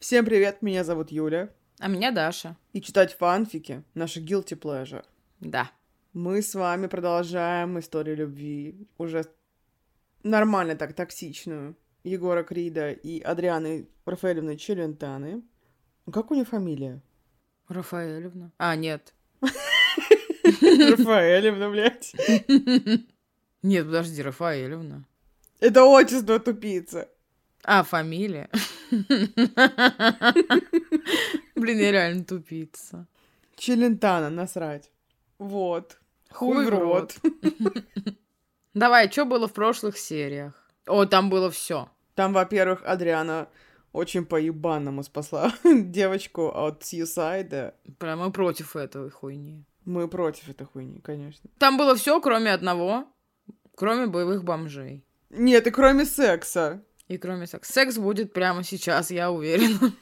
Всем привет, меня зовут Юля. А меня Даша. И читать фанфики — наша guilty pleasure. Да. Мы с вами продолжаем историю любви, уже нормально так, токсичную, Егора Крида и Адрианы Рафаэлевны Челентаны. Как у нее фамилия? Рафаэлевна. А, нет. Рафаэлевна, блядь. Нет, подожди, Рафаэлевна. Это отчество тупица. А, фамилия? Блин, я реально тупица. Челентана, насрать. Вот. Хуй, в рот. Давай, что было в прошлых сериях? О, там было все. Там, во-первых, Адриана очень по-ебаному спасла девочку от Сьюсайда. Прям мы против этой хуйни. Мы против этой хуйни, конечно. Там было все, кроме одного, кроме боевых бомжей. Нет, и кроме секса. И кроме секса. Секс будет прямо сейчас, я уверена.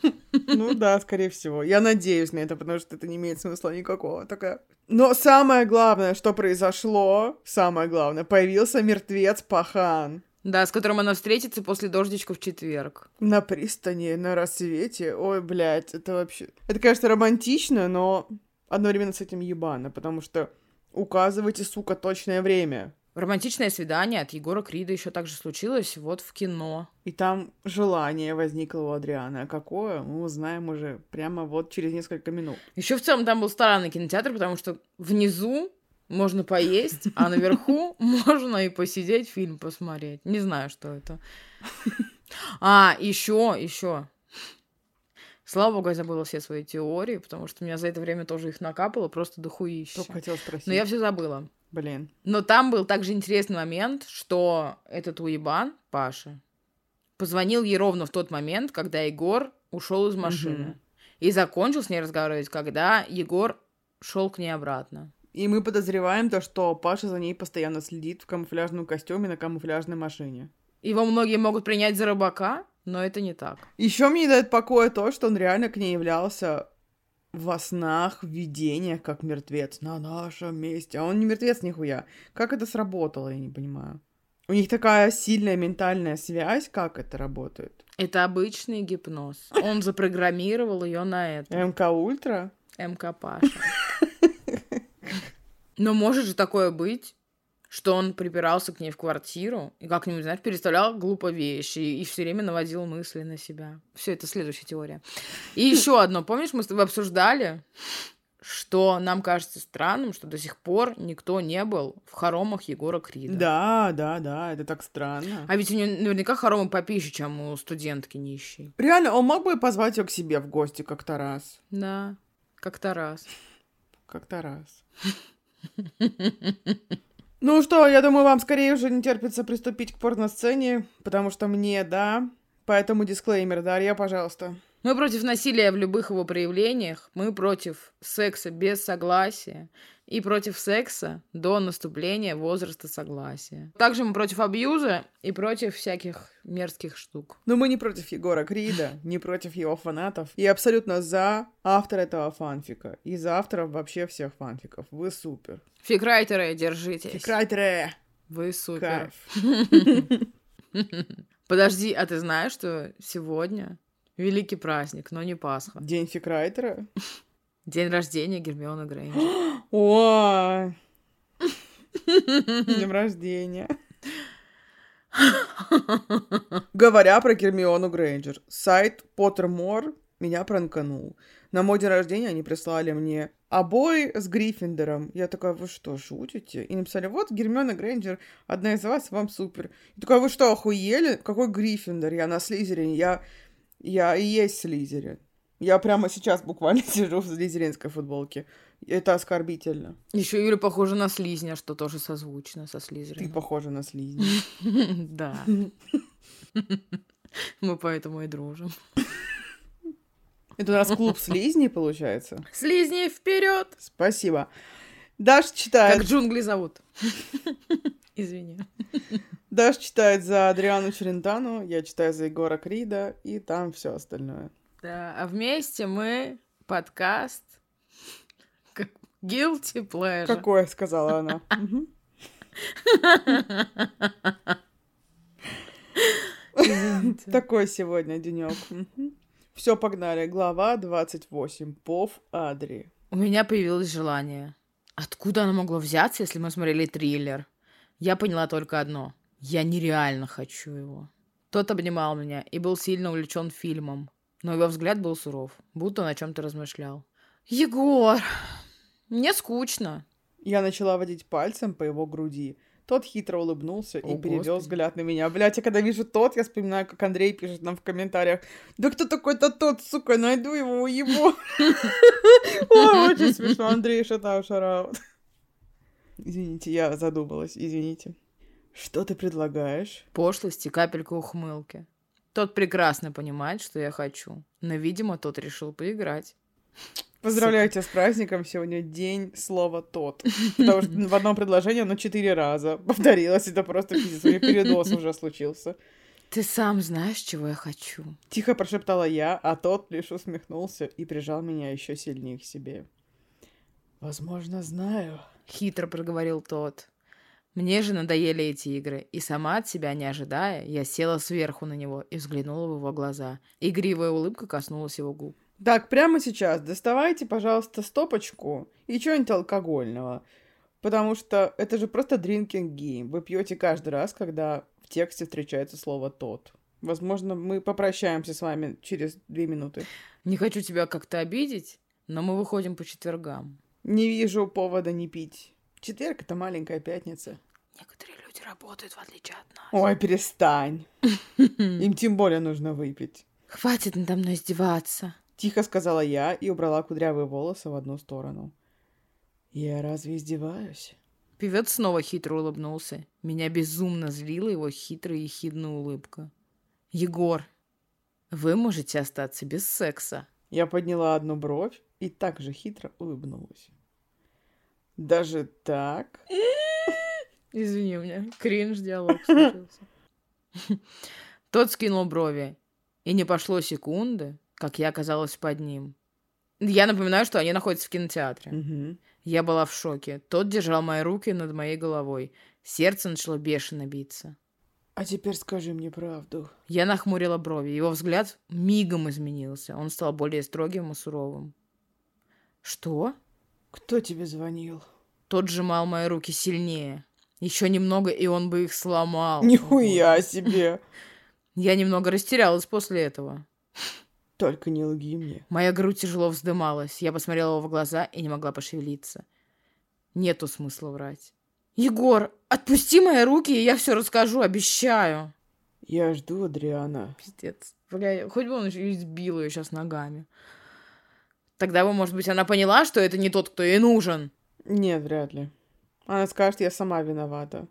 Ну да, скорее всего. Я надеюсь на это, потому что это не имеет смысла никакого. Такая... Но самое главное, что произошло, самое главное, появился мертвец Пахан. Да, с которым она встретится после дождичка в четверг. На пристани, на рассвете. Ой, блядь, это вообще... Это, конечно, романтично, но одновременно с этим ебано, потому что указывайте, сука, точное время. Романтичное свидание от Егора Крида еще также случилось вот в кино. И там желание возникло у Адриана. А какое, мы узнаем уже прямо вот через несколько минут. Еще в целом там был странный кинотеатр, потому что внизу можно поесть, а наверху можно и посидеть, фильм посмотреть. Не знаю, что это. А, еще, еще. Слава богу, я забыла все свои теории, потому что у меня за это время тоже их накапало просто дохуище. Только хотела спросить. Но я все забыла. Блин. Но там был также интересный момент, что этот уебан, Паша, позвонил ей ровно в тот момент, когда Егор ушел из машины. Угу. И закончил с ней разговаривать, когда Егор шел к ней обратно. И мы подозреваем то, что Паша за ней постоянно следит в камуфляжном костюме на камуфляжной машине. Его многие могут принять за рыбака, но это не так. Еще мне не дает покоя то, что он реально к ней являлся во снах, в видениях, как мертвец на нашем месте. А он не мертвец нихуя. Как это сработало, я не понимаю. У них такая сильная ментальная связь, как это работает? Это обычный гипноз. Он запрограммировал ее на это. МК Ультра? МК Паша. Но может же такое быть, что он припирался к ней в квартиру и как-нибудь, знаешь, переставлял глупо вещи и, и все время наводил мысли на себя. Все, это следующая теория. И еще одно. Помнишь, мы с тобой обсуждали, что нам кажется странным, что до сих пор никто не был в хоромах Егора Крида. Да, да, да, это так странно. А ведь у него наверняка хоромы попище, чем у студентки нищей. Реально, он мог бы позвать ее к себе в гости как-то раз. Да, как-то раз. Как-то раз. Ну что, я думаю, вам скорее уже не терпится приступить к порносцене, потому что мне, да. Поэтому дисклеймер, Дарья, пожалуйста. Мы против насилия в любых его проявлениях, мы против секса без согласия и против секса до наступления возраста согласия. Также мы против абьюза и против всяких мерзких штук. Но мы не против Егора Крида, не против его фанатов. И абсолютно за автора этого фанфика. И за авторов вообще всех фанфиков. Вы супер. Фикрайтеры, держитесь. Фикрайтеры! Вы супер. Подожди, а ты знаешь, что сегодня великий праздник, но не Пасха? День фикрайтера? День рождения Гермиона Грейнджер. О! Днем рождения. Говоря про Гермиону Грейнджер, сайт Pottermore меня пранканул. На мой день рождения они прислали мне обои с Гриффиндором. Я такая, вы что, шутите? И написали, вот Гермиона Грейнджер, одна из вас, вам супер. И такая, вы что, охуели? Какой Гриффиндор? Я на Слизерине, я, я и есть Слизерин. Я прямо сейчас буквально сижу в слизеринской футболке. Это оскорбительно. Еще Юля похожа на слизня, что тоже созвучно со слизером. Ты похожа на слизня. Да. Мы поэтому и дружим. Это у нас клуб слизней, получается? Слизни вперед! Спасибо. Даш читает... Как джунгли зовут. Извини. Даш читает за Адриану Челентану, я читаю за Егора Крида, и там все остальное. Да, а вместе мы подкаст как Guilty Pleasure. Какое, сказала она. Такой сегодня денек. Все, погнали. Глава 28. Пов Адри. У меня появилось желание. Откуда оно могло взяться, если мы смотрели триллер? Я поняла только одно. Я нереально хочу его. Тот обнимал меня и был сильно увлечен фильмом, но его взгляд был суров, будто он о чем-то размышлял. «Егор, мне скучно». Я начала водить пальцем по его груди. Тот хитро улыбнулся О, и перевел Господи. взгляд на меня. Блять, я когда вижу тот, я вспоминаю, как Андрей пишет нам в комментариях. Да кто такой-то тот, сука, найду его, его. Ой, очень смешно. Андрей, шатау, шараут. Извините, я задумалась, извините. Что ты предлагаешь? Пошлости, капелька ухмылки. Тот прекрасно понимает, что я хочу, но, видимо, тот решил поиграть. Поздравляю тебя с праздником. Сегодня день слова «тот». Потому что в одном предложении оно четыре раза повторилось. Это просто пиздец. У меня передоз уже случился. Ты сам знаешь, чего я хочу. Тихо прошептала я, а тот лишь усмехнулся и прижал меня еще сильнее к себе. Возможно, знаю. Хитро проговорил тот. Мне же надоели эти игры, и сама от себя не ожидая, я села сверху на него и взглянула в его глаза. Игривая улыбка коснулась его губ. Так, прямо сейчас доставайте, пожалуйста, стопочку и что-нибудь алкогольного. Потому что это же просто drinking game. Вы пьете каждый раз, когда в тексте встречается слово «тот». Возможно, мы попрощаемся с вами через две минуты. Не хочу тебя как-то обидеть, но мы выходим по четвергам. Не вижу повода не пить. Четверг — это маленькая пятница. Некоторые люди работают, в отличие от нас. Ой, перестань. Им тем более нужно выпить. Хватит надо мной издеваться. Тихо сказала я и убрала кудрявые волосы в одну сторону. Я разве издеваюсь? Певец снова хитро улыбнулся. Меня безумно злила его хитрая и ехидная улыбка. «Егор, вы можете остаться без секса». Я подняла одну бровь и так же хитро улыбнулась. Даже так? Извини, меня кринж диалог случился. Тот скинул брови, и не пошло секунды, как я оказалась под ним. Я напоминаю, что они находятся в кинотеатре. Мгм. Я была в шоке. Тот держал мои руки над моей головой. Сердце начало бешено биться. А теперь скажи мне правду. Я нахмурила брови. Его взгляд мигом изменился. Он стал более строгим и суровым. «Что?» Кто тебе звонил? Тот сжимал мои руки сильнее. Еще немного, и он бы их сломал. Нихуя себе! Я немного растерялась после этого. Только не лги мне. Моя грудь тяжело вздымалась. Я посмотрела его в глаза и не могла пошевелиться. Нету смысла врать. «Егор, отпусти мои руки, и я все расскажу, обещаю!» Я жду Адриана. Пиздец. Бля, хоть бы он еще избил ее сейчас ногами. Тогда бы, может быть, она поняла, что это не тот, кто ей нужен. Нет, вряд ли. Она скажет, я сама виновата.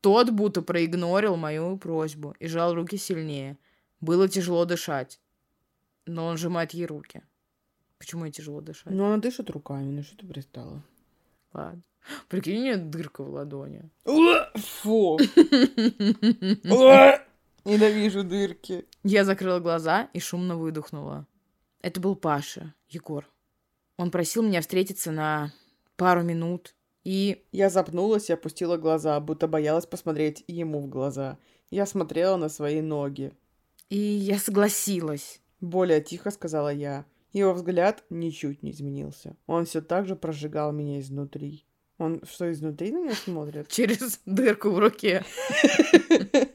Тот будто проигнорил мою просьбу и жал руки сильнее. Было тяжело дышать. Но он сжимает ей руки. Почему ей тяжело дышать? Но она дышит руками, ну что ты пристала? Ладно. Прикинь, у нее дырка в ладони. Фу! Ненавижу дырки. Я закрыла глаза и шумно выдохнула. Это был Паша, Егор. Он просил меня встретиться на пару минут. И Я запнулась и опустила глаза, будто боялась посмотреть ему в глаза. Я смотрела на свои ноги. И я согласилась. Более тихо сказала я. Его взгляд ничуть не изменился. Он все так же прожигал меня изнутри. Он что, изнутри на меня смотрит? Через дырку в руке.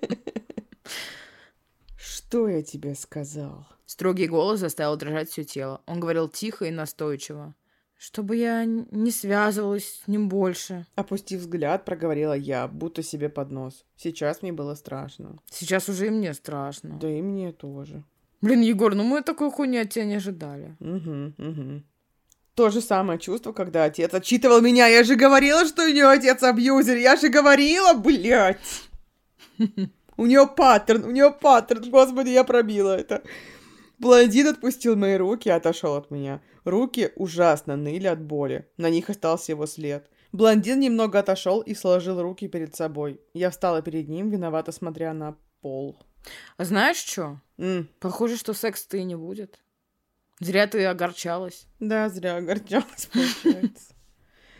Что я тебе сказал? Строгий голос заставил дрожать все тело. Он говорил тихо и настойчиво. Чтобы я не связывалась с ним больше. Опустив взгляд, проговорила я, будто себе под нос. Сейчас мне было страшно. Сейчас уже и мне страшно. Да и мне тоже. Блин, Егор, ну мы такой хуйни от тебя не ожидали. Угу, угу. То же самое чувство, когда отец отчитывал меня. Я же говорила, что у нее отец абьюзер. Я же говорила, блядь. У нее паттерн, у нее паттерн. Господи, я пробила это. Блондин отпустил мои руки и отошел от меня. Руки ужасно ныли от боли. На них остался его след. Блондин немного отошел и сложил руки перед собой. Я встала перед ним, виновато смотря на пол. А знаешь что? Похоже, что секса-то и не будет. Зря ты огорчалась. Да, зря огорчалась, получается.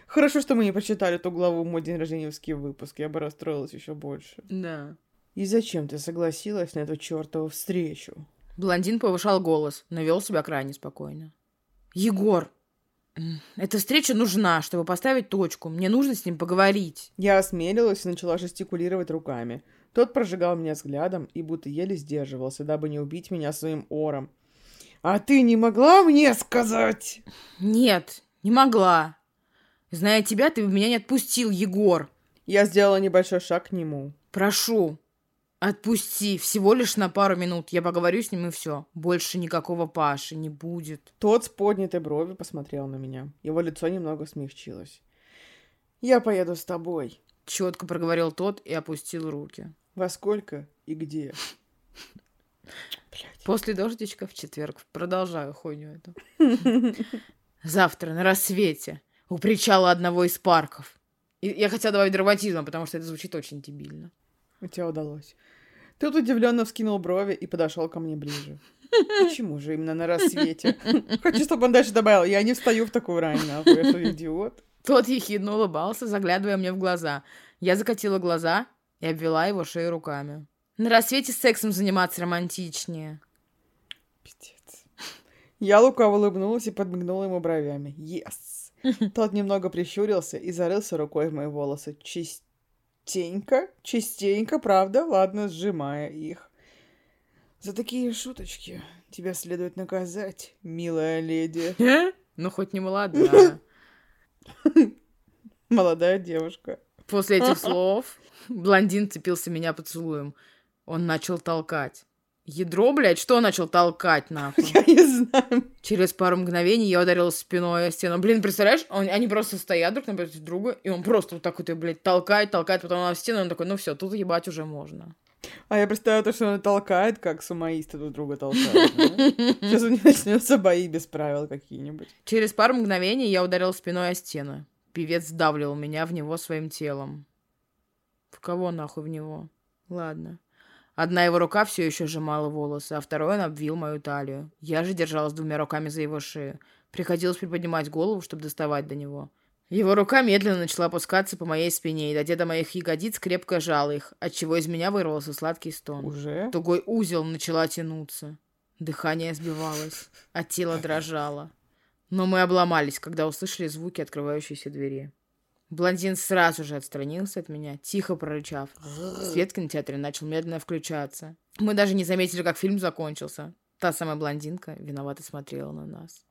Хорошо, что мы не прочитали ту главу «Мой день рожденьевский выпуск». Я бы расстроилась еще больше. Да. И зачем ты согласилась на эту чертову встречу? Блондин повышал голос, но вел себя крайне спокойно. «Егор, эта встреча нужна, чтобы поставить точку. Мне нужно с ним поговорить». Я осмелилась и начала жестикулировать руками. Тот прожигал меня взглядом и будто еле сдерживался, дабы не убить меня своим ором. «А ты не могла мне сказать?» «Нет, не могла. Зная тебя, ты бы меня не отпустил, Егор». Я сделала небольшой шаг к нему. «Прошу, Отпусти, всего лишь на пару минут. Я поговорю с ним и все. Больше никакого Паши не будет. Тот с поднятой бровью посмотрел на меня. Его лицо немного смягчилось. Я поеду с тобой. Четко проговорил тот и опустил руки. Во сколько и где? После дождичка в четверг. Продолжаю хуйню эту. Завтра на рассвете у причала одного из парков. И я хотела добавить драматизма, потому что это звучит очень дебильно. У тебя удалось. Тут удивленно вскинул брови и подошел ко мне ближе. Почему же именно на рассвете? Хочу, чтобы он дальше добавил. Я не встаю в такую рань, нахуй, я что, идиот? Тот ехидно улыбался, заглядывая мне в глаза. Я закатила глаза и обвела его шею руками. На рассвете сексом заниматься романтичнее. Пиздец. Я лукаво улыбнулась и подмигнула ему бровями. Yes. Тот немного прищурился и зарылся рукой в мои волосы. Чист частенько, частенько, правда, ладно, сжимая их. За такие шуточки тебя следует наказать, милая леди. Ну, хоть не молодая. Молодая девушка. После этих слов блондин цепился меня поцелуем. Он начал толкать. Ядро, блядь, что начал толкать, нахуй? Я не знаю. Через пару мгновений я ударила спиной о стену. Блин, представляешь, он, они просто стоят друг напротив друга, и он просто вот так вот, блядь, толкает, толкает, потом на стену, и он такой, ну все, тут ебать уже можно. А я представляю то, что он толкает, как сумаисты друг друга толкают. Сейчас у них начнется бои без правил какие-нибудь. Через пару мгновений я ударил спиной о стену. Певец сдавливал меня в него своим телом. В кого нахуй в него? Ладно. Одна его рука все еще сжимала волосы, а второй он обвил мою талию. Я же держалась двумя руками за его шею. Приходилось приподнимать голову, чтобы доставать до него. Его рука медленно начала опускаться по моей спине, и до моих ягодиц, крепко жала их, отчего из меня вырвался сладкий стон. Уже? Тугой узел начала тянуться. Дыхание сбивалось, а тело дрожало. Но мы обломались, когда услышали звуки открывающейся двери. Блондин сразу же отстранился от меня, тихо прорычав. Свет в кинотеатре начал медленно включаться. Мы даже не заметили, как фильм закончился. Та самая блондинка виновато смотрела на нас.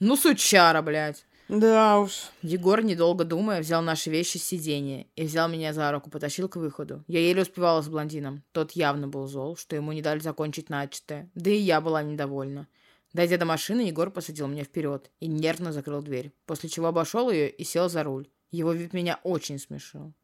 Ну, сучара, блядь. Да уж. Егор, недолго думая, взял наши вещи с сиденья и взял меня за руку, потащил к выходу. Я еле успевала с блондином. Тот явно был зол, что ему не дали закончить начатое. Да и я была недовольна. Дойдя до машины, Егор посадил меня вперед и нервно закрыл дверь, после чего обошел ее и сел за руль. Его вид меня очень смешил.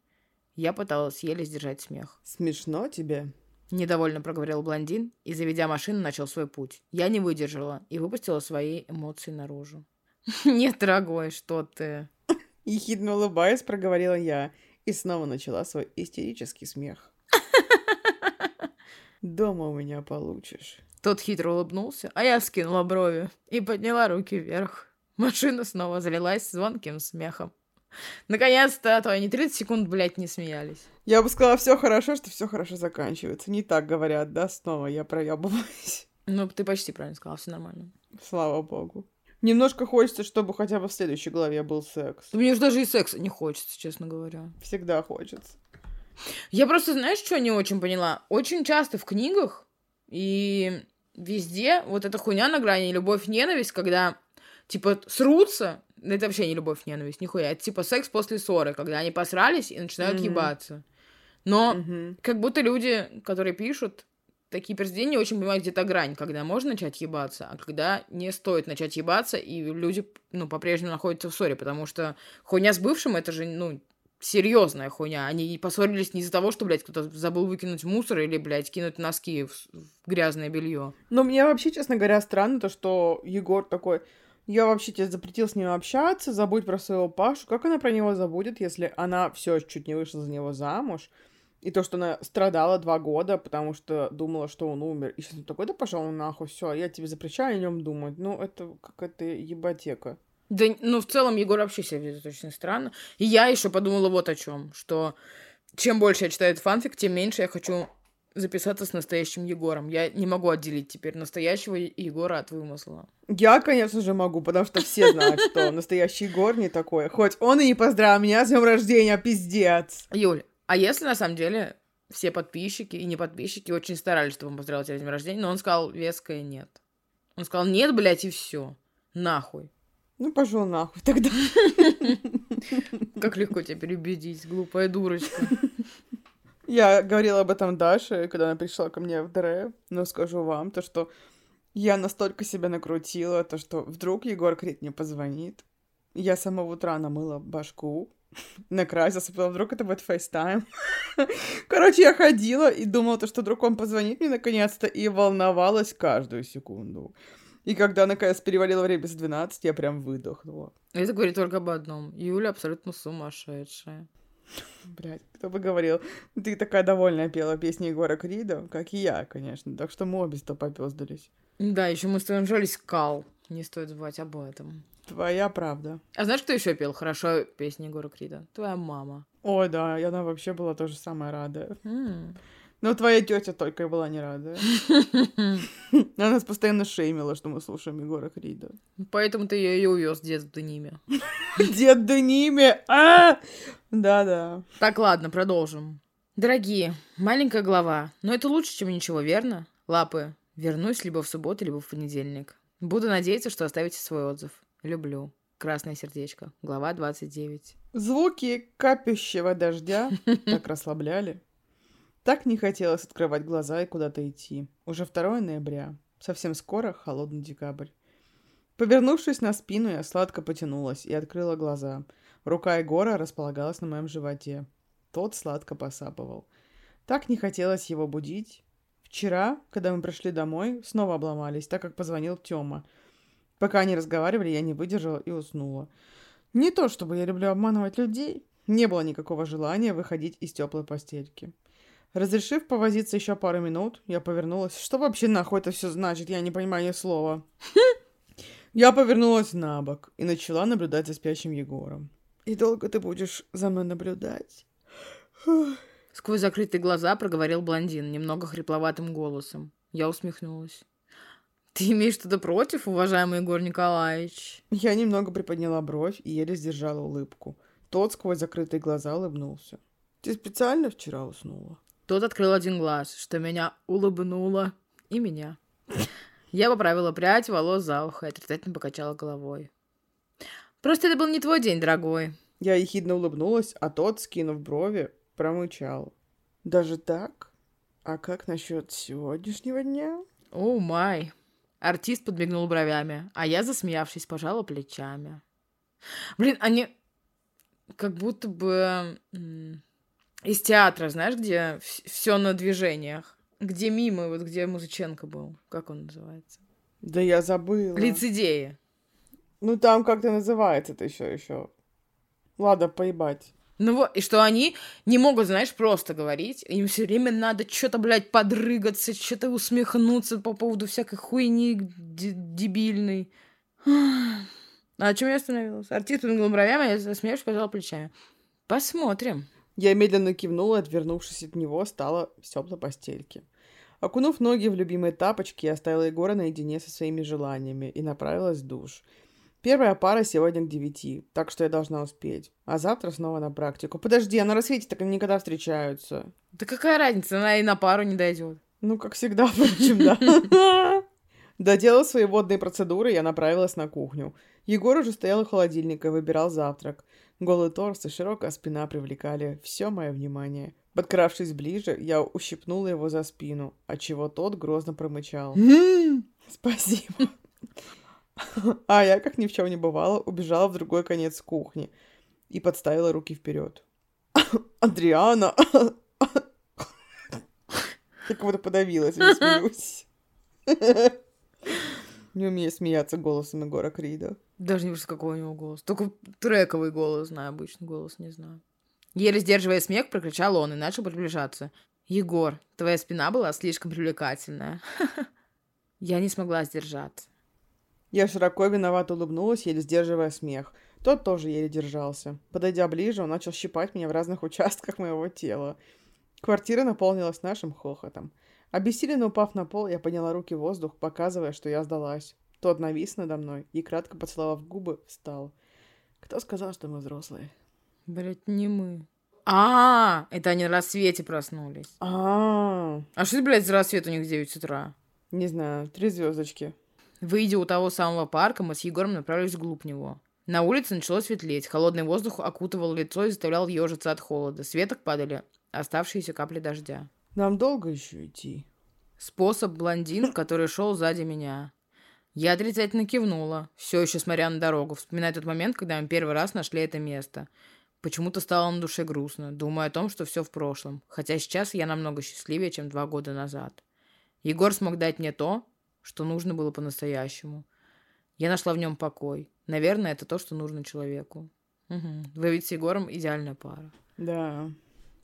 Я пыталась еле сдержать смех. Смешно тебе? Недовольно проговорил блондин и, заведя машину, начал свой путь. Я не выдержала и выпустила свои эмоции наружу. «Нет, дорогой, что ты?» Ехидно улыбаясь, проговорила я и снова начала свой истерический смех. «Дома у меня получишь». Тот хитро улыбнулся, а я скинула брови и подняла руки вверх. Машина снова залилась звонким смехом. Наконец-то, а то они 30 секунд, блядь, не смеялись. Я бы сказала, все хорошо, что все хорошо заканчивается. Не так говорят, да, снова я проебываюсь. Ну, ты почти правильно сказала, все нормально. Слава богу. Немножко хочется, чтобы хотя бы в следующей главе был секс. Мне уже даже и секса не хочется, честно говоря. Всегда хочется. Я просто, знаешь, что не очень поняла? Очень часто в книгах и везде вот эта хуйня на грани любовь-ненависть, когда типа срутся, это вообще не любовь, ненависть, нихуя. Это типа секс после ссоры, когда они посрались и начинают mm-hmm. ебаться. Но mm-hmm. как будто люди, которые пишут такие произведения, очень понимают где-то грань, когда можно начать ебаться, а когда не стоит начать ебаться, и люди, ну, по-прежнему находятся в ссоре, потому что хуйня с бывшим, это же, ну, серьезная хуйня. Они поссорились не из-за того, что, блядь, кто-то забыл выкинуть мусор или, блядь, кинуть носки в, в грязное белье. Но мне вообще, честно говоря, странно то, что Егор такой, я вообще тебе запретил с ним общаться, забудь про своего Пашу. Как она про него забудет, если она все чуть не вышла за него замуж? И то, что она страдала два года, потому что думала, что он умер. И сейчас он такой, да пошел нахуй, все, я тебе запрещаю о нем думать. Ну, это какая-то ебатека. Да, ну, в целом, Егор вообще себя ведет очень странно. И я еще подумала вот о чем, что чем больше я читаю этот фанфик, тем меньше я хочу записаться с настоящим Егором. Я не могу отделить теперь настоящего Егора от вымысла. Я, конечно же, могу, потому что все знают, что настоящий Егор не такой. Хоть он и не поздравил меня с днем рождения, пиздец. Юль, а если на самом деле все подписчики и не подписчики очень старались, чтобы он поздравил тебя с днем рождения, но он сказал веское нет. Он сказал нет, блядь, и все. Нахуй. Ну, пошел нахуй тогда. Как легко тебя переубедить, глупая дурочка. Я говорила об этом Даше, когда она пришла ко мне в ДР, но скажу вам, то, что я настолько себя накрутила, то, что вдруг Егор Крит мне позвонит. Я с самого утра намыла башку, накрасилась, а вдруг это будет FaceTime. Короче, я ходила и думала, то, что вдруг он позвонит мне наконец-то, и волновалась каждую секунду. И когда наконец перевалило время с 12, я прям выдохнула. Это говорит только об одном. Юля абсолютно сумасшедшая. Блядь, кто бы говорил. Ты такая довольная пела песни Егора Крида, как и я, конечно. Так что мы обе сто попёздались. Да, еще мы с тобой жались Кал. Не стоит забывать об этом. Твоя правда. А знаешь, кто еще пел хорошо песни Егора Крида? Твоя мама. Ой, да, и она вообще была тоже самая рада. Mm. Но твоя тетя только и была не рада. Она нас постоянно шеймила, что мы слушаем Егора Крида. Поэтому ты ее и увез, дед в Дениме. Дед Дениме! А! Да-да. Так, ладно, продолжим. Дорогие, маленькая глава, но это лучше, чем ничего, верно? Лапы, вернусь либо в субботу, либо в понедельник. Буду надеяться, что оставите свой отзыв. Люблю. Красное сердечко. Глава 29. Звуки капящего дождя так расслабляли. Так не хотелось открывать глаза и куда-то идти. Уже 2 ноября. Совсем скоро холодный декабрь. Повернувшись на спину, я сладко потянулась и открыла глаза. Рука Егора располагалась на моем животе. Тот сладко посапывал. Так не хотелось его будить. Вчера, когда мы пришли домой, снова обломались, так как позвонил Тёма. Пока они разговаривали, я не выдержала и уснула. Не то, чтобы я люблю обманывать людей. Не было никакого желания выходить из теплой постельки. Разрешив повозиться еще пару минут, я повернулась. Что вообще нахуй это все значит? Я не понимаю ни слова. Я повернулась на бок и начала наблюдать за спящим Егором. И долго ты будешь за мной наблюдать? Сквозь закрытые глаза проговорил блондин немного хрипловатым голосом. Я усмехнулась. Ты имеешь что-то против, уважаемый Егор Николаевич? Я немного приподняла бровь и еле сдержала улыбку. Тот сквозь закрытые глаза улыбнулся. Ты специально вчера уснула? Тот открыл один глаз, что меня улыбнуло. И меня. Я поправила прядь волос за ухо и отрицательно покачала головой. «Просто это был не твой день, дорогой». Я ехидно улыбнулась, а тот, скинув брови, промычал. «Даже так? А как насчет сегодняшнего дня?» «О, май!» Артист подмигнул бровями, а я, засмеявшись, пожала плечами. Блин, они как будто бы из театра, знаешь, где все на движениях. Где мимо, вот где Музыченко был. Как он называется? Да я забыла. Лицедеи. Ну там как-то называется это еще еще. Ладно, поебать. Ну вот, и что они не могут, знаешь, просто говорить. Им все время надо что-то, блядь, подрыгаться, что-то усмехнуться по поводу всякой хуйни дебильной. А о чем я остановилась? Артист подмигнул бровями, я засмеявшись, пожала плечами. Посмотрим. Я медленно кивнула, отвернувшись от него, стала в теплой постельке. Окунув ноги в любимые тапочки, я оставила Егора наедине со своими желаниями и направилась в душ. Первая пара сегодня к девяти, так что я должна успеть. А завтра снова на практику. Подожди, а на рассвете так они никогда встречаются. Да какая разница, она и на пару не дойдет. Ну, как всегда, впрочем, да. Доделав свои водные процедуры, я направилась на кухню. Егор уже стоял у холодильника и выбирал завтрак. Голый торс и широкая спина привлекали все мое внимание. Подкравшись ближе, я ущипнула его за спину, отчего тот грозно промычал. «Спасибо». А я, как ни в чем не бывало, убежала в другой конец кухни и подставила руки вперед. «Адриана!» Я как будто подавилась и смеюсь. Не умею смеяться голосом Егора Крида. Даже не вижу, какой у него голос. Только трековый голос знаю, обычный голос не знаю. Еле сдерживая смех, прокричал он и начал приближаться. «Егор, твоя спина была слишком привлекательная». Я не смогла сдержаться. Я широко виновато улыбнулась, еле сдерживая смех. Тот тоже еле держался. Подойдя ближе, он начал щипать меня в разных участках моего тела. Квартира наполнилась нашим хохотом. Обессиленно упав на пол, я подняла руки в воздух, показывая, что я сдалась. Тот навис надо мной и, кратко поцеловав губы, встал. Кто сказал, что мы взрослые? Блять, не мы. А, это они на рассвете проснулись. А, А что, блядь, за рассвет у них в 9 утра? не знаю, три звездочки. Выйдя у того самого парка, мы с Егором направились вглубь него. На улице начало светлеть, холодный воздух окутывал лицо и заставлял ежиться от холода. С веток падали оставшиеся капли дождя. Нам долго еще идти? Способ блондин, который шел сзади меня. Я отрицательно кивнула, все еще смотря на дорогу, вспоминая тот момент, когда мы первый раз нашли это место. Почему-то стало на душе грустно, думая о том, что все в прошлом, хотя сейчас я намного счастливее, чем два года назад. Егор смог дать мне то, что нужно было по-настоящему. Я нашла в нем покой. Наверное, это то, что нужно человеку. Угу. Вы ведь с Егором идеальная пара. Да.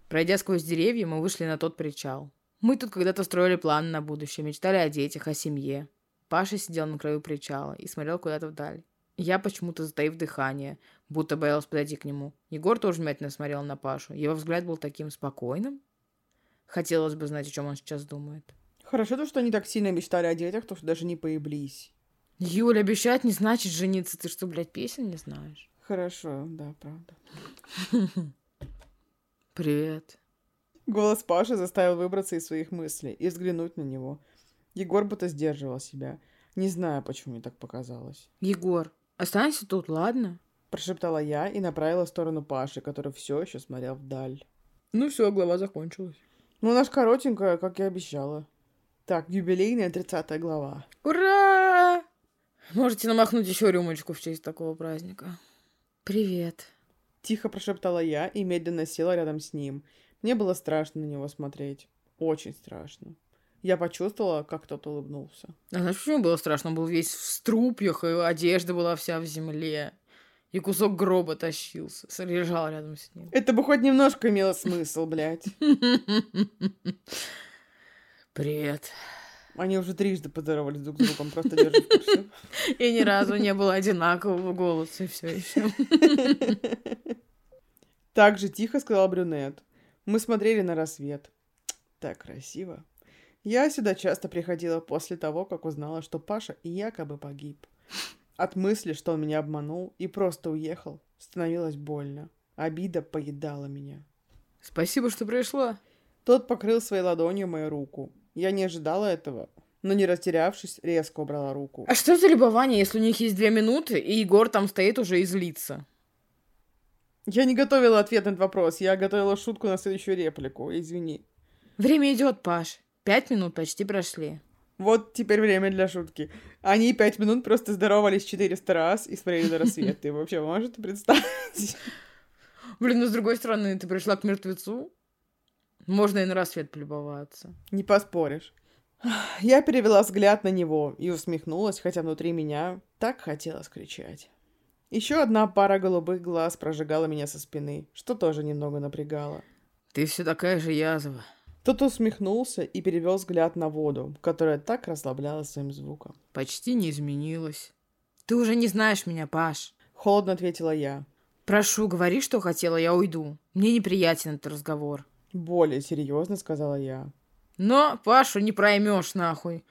Пройдя сквозь деревья, мы вышли на тот причал. Мы тут когда-то строили планы на будущее, мечтали о детях, о семье. Паша сидел на краю причала и смотрел куда-то вдаль. Я почему-то затаив дыхание, будто боялась подойти к нему. Егор тоже внимательно смотрел на Пашу. Его взгляд был таким спокойным. Хотелось бы знать, о чем он сейчас думает. Хорошо то, что они так сильно мечтали о детях, то что даже не поеблись. Юля, обещать не значит жениться. Ты что, блядь, песен не знаешь? Хорошо, да, правда. Привет. Голос Паши заставил выбраться из своих мыслей и взглянуть на него. Егор будто сдерживал себя. Не знаю, почему мне так показалось. Егор, останься тут, ладно? Прошептала я и направила в сторону Паши, который все еще смотрел вдаль. Ну все, глава закончилась. Ну, наш коротенькая, как и обещала. Так, юбилейная 30 глава. Ура! Можете намахнуть еще рюмочку в честь такого праздника. Привет. Тихо прошептала я и медленно села рядом с ним. Мне было страшно на него смотреть. Очень страшно. Я почувствовала, как тот улыбнулся. А знаешь, почему было страшно? Он был весь в струпьях, и одежда была вся в земле. И кусок гроба тащился. Лежал рядом с ним. Это бы хоть немножко имело смысл, блядь. Привет. Они уже трижды поздоровались друг с другом, просто держу в курсе. И ни разу не было одинакового голоса, и все еще. Так же тихо сказал брюнет. Мы смотрели на рассвет. Так красиво. Я сюда часто приходила после того, как узнала, что Паша якобы погиб. От мысли, что он меня обманул и просто уехал, становилось больно. Обида поедала меня. Спасибо, что пришла. Тот покрыл своей ладонью мою руку. Я не ожидала этого, но не растерявшись, резко убрала руку. А что за любование, если у них есть две минуты, и Егор там стоит уже и злится? Я не готовила ответ на этот вопрос, я готовила шутку на следующую реплику, извини. Время идет, Паш. Пять минут почти прошли. Вот теперь время для шутки. Они пять минут просто здоровались 400 раз и смотрели на рассвет. Ты вообще можете представить? Блин, ну с другой стороны, ты пришла к мертвецу. Можно и на рассвет полюбоваться. Не поспоришь. Я перевела взгляд на него и усмехнулась, хотя внутри меня так хотелось кричать. Еще одна пара голубых глаз прожигала меня со спины, что тоже немного напрягало. Ты все такая же язва. Тот усмехнулся и перевел взгляд на воду, которая так расслабляла своим звуком. Почти не изменилась. Ты уже не знаешь меня, Паш. Холодно ответила я. Прошу, говори, что хотела, я уйду. Мне неприятен этот разговор. Более серьезно сказала я. Но Пашу не проймешь нахуй.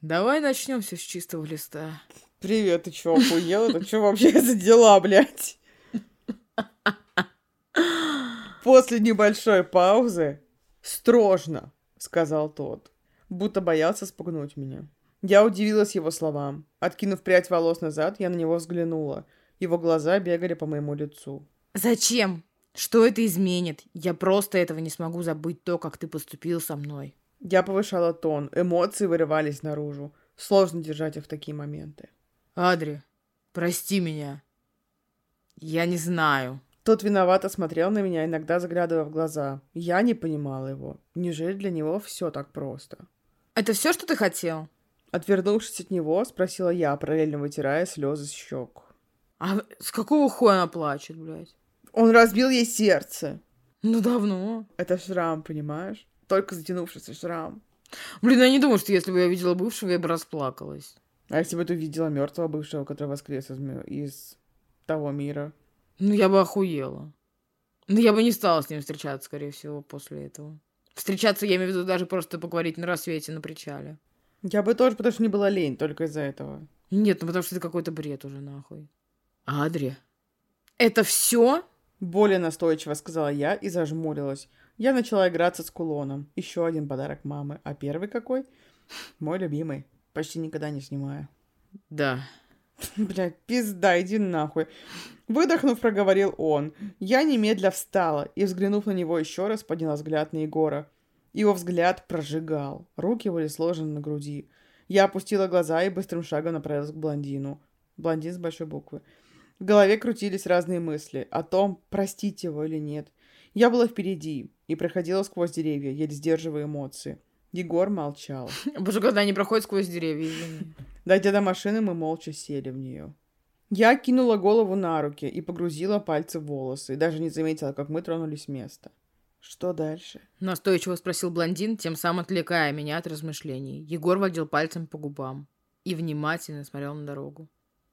Давай начнем все с чистого листа. Привет, ты чё, охуел? Это что вообще за дела, блядь? После небольшой паузы «Строжно», — сказал тот, будто боялся спугнуть меня. Я удивилась его словам. Откинув прядь волос назад, я на него взглянула. Его глаза бегали по моему лицу. Зачем? Что это изменит? Я просто этого не смогу забыть то, как ты поступил со мной. Я повышала тон, эмоции вырывались наружу. Сложно держать их в такие моменты. Адри, прости меня. Я не знаю. Тот виновато смотрел на меня, иногда заглядывая в глаза. Я не понимала его. Неужели для него все так просто? Это все, что ты хотел? Отвернувшись от него, спросила я, параллельно вытирая слезы с щек. А с какого хуя она плачет, блядь? Он разбил ей сердце. Ну, давно. Это шрам, понимаешь? Только затянувшийся шрам. Блин, я не думаю, что если бы я видела бывшего, я бы расплакалась. А если бы ты увидела мертвого бывшего, который воскрес из, из того мира? Ну, я бы охуела. Ну, я бы не стала с ним встречаться, скорее всего, после этого. Встречаться, я имею в виду, даже просто поговорить на рассвете на причале. Я бы тоже, потому что не была лень, только из-за этого. Нет, ну потому что это какой-то бред уже, нахуй. Адри. Это все? Более настойчиво сказала я и зажмурилась. Я начала играться с кулоном. Еще один подарок мамы. А первый какой? Мой любимый. Почти никогда не снимаю. Да. Блядь, пизда, иди нахуй. Выдохнув, проговорил он. Я немедля встала и, взглянув на него еще раз, подняла взгляд на Егора. Его взгляд прожигал. Руки были сложены на груди. Я опустила глаза и быстрым шагом направилась к блондину. Блондин с большой буквы. В голове крутились разные мысли о том, простить его или нет. Я была впереди и проходила сквозь деревья, еле сдерживая эмоции. Егор молчал. Боже, когда они проходят сквозь деревья, извини. Дойдя до машины, мы молча сели в нее. Я кинула голову на руки и погрузила пальцы в волосы, и даже не заметила, как мы тронулись с места. Что дальше? Настойчиво спросил блондин, тем самым отвлекая меня от размышлений. Егор водил пальцем по губам и внимательно смотрел на дорогу.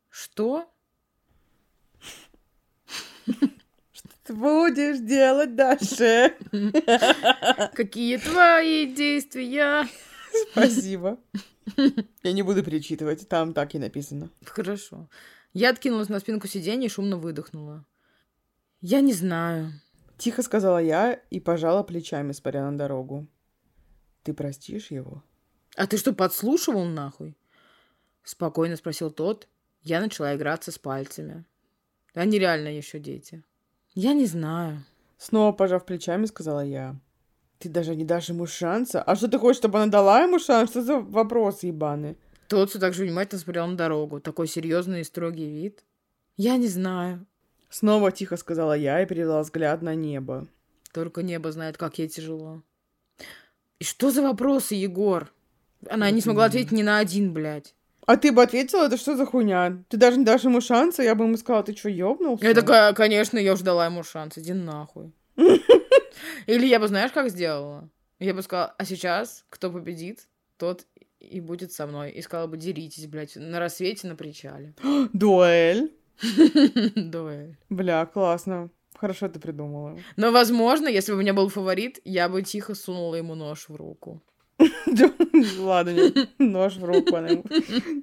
Что? Что ты будешь делать дальше? Какие твои действия? Спасибо. Я не буду перечитывать, там так и написано. Хорошо. Я откинулась на спинку сиденья и шумно выдохнула. Я не знаю. Тихо сказала я и пожала плечами, смотря на дорогу. Ты простишь его? А ты что, подслушивал нахуй? Спокойно спросил тот. Я начала играться с пальцами. Они реально еще дети. Я не знаю. Снова пожав плечами, сказала я. Ты даже не дашь ему шанса? А что ты хочешь, чтобы она дала ему шанс? Что за вопрос ебаный? Тот все так же внимательно смотрел на дорогу. Такой серьезный и строгий вид. Я не знаю. Снова тихо сказала я и перевела взгляд на небо. Только небо знает, как ей тяжело. И что за вопросы, Егор? Она не смогла ответить ни на один, блядь. А ты бы ответила, это что за хуйня? Ты даже не дашь ему шанса, я бы ему сказала, ты что, ёбнулся? Я такая, конечно, я уже дала ему шанс, иди нахуй. Или я бы, знаешь, как сделала? Я бы сказала, а сейчас кто победит, тот и будет со мной. И сказала бы, деритесь, блядь, на рассвете на причале. Дуэль. Дуэль. Бля, классно. Хорошо ты придумала. Но, возможно, если бы у меня был фаворит, я бы тихо сунула ему нож в руку. Ладно, нет, нож в руку. Она ему...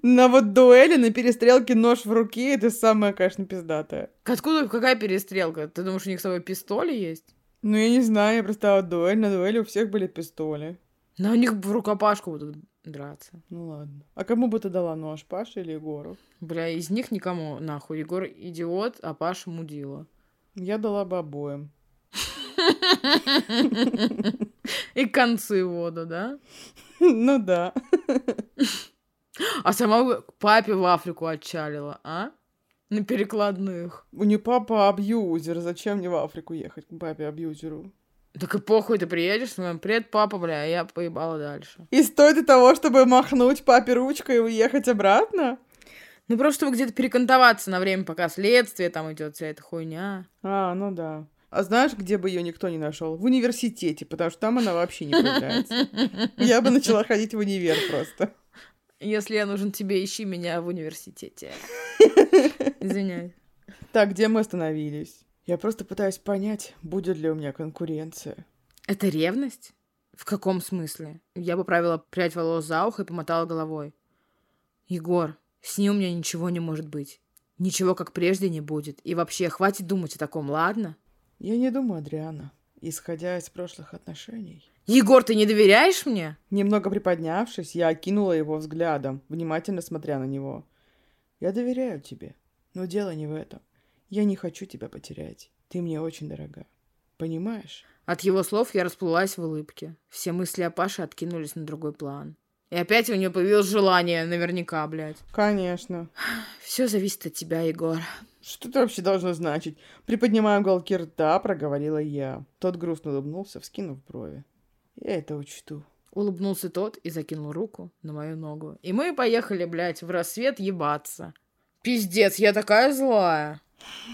На вот дуэли, на перестрелке нож в руке, это самое, конечно, пиздатое. Откуда, какая перестрелка? Ты думаешь, у них с собой пистоли есть? Ну, я не знаю, я представила дуэль. На дуэли у всех были пистоли. Но у них в рукопашку будут драться. Ну ладно. А кому бы ты дала нож, Паше или Егору? Бля, из них никому, нахуй. Егор идиот, а Паша мудила. Я дала бы обоим. И концы воду, да? Ну да. А сама к папе в Африку отчалила, а? На перекладных. У нее папа абьюзер. Зачем мне в Африку ехать к папе абьюзеру? Так и похуй, ты приедешь с моим привет, папа, бля, я поебала дальше. И стоит и того, чтобы махнуть папе ручкой и уехать обратно? Ну, просто чтобы где-то перекантоваться на время, пока следствие там идет, вся эта хуйня. А, ну да. А знаешь, где бы ее никто не нашел? В университете, потому что там она вообще не появляется. Я бы начала ходить в универ просто. Если я нужен тебе, ищи меня в университете. Извиняюсь. Так, где мы остановились? Я просто пытаюсь понять, будет ли у меня конкуренция. Это ревность? В каком смысле? Я поправила прядь волос за ухо и помотала головой. Егор, с ним у меня ничего не может быть. Ничего как прежде не будет. И вообще, хватит думать о таком, ладно? Я не думаю, Адриана. Исходя из прошлых отношений. Егор, ты не доверяешь мне? Немного приподнявшись, я окинула его взглядом, внимательно смотря на него. Я доверяю тебе, но дело не в этом. Я не хочу тебя потерять. Ты мне очень дорога. Понимаешь? От его слов я расплылась в улыбке. Все мысли о Паше откинулись на другой план. И опять у нее появилось желание, наверняка, блядь. Конечно. Все зависит от тебя, Егор. Что это вообще должно значить? Приподнимая уголки рта, проговорила я. Тот грустно улыбнулся, вскинув брови. Я это учту. Улыбнулся тот и закинул руку на мою ногу. И мы поехали, блядь, в рассвет ебаться. Пиздец, я такая злая.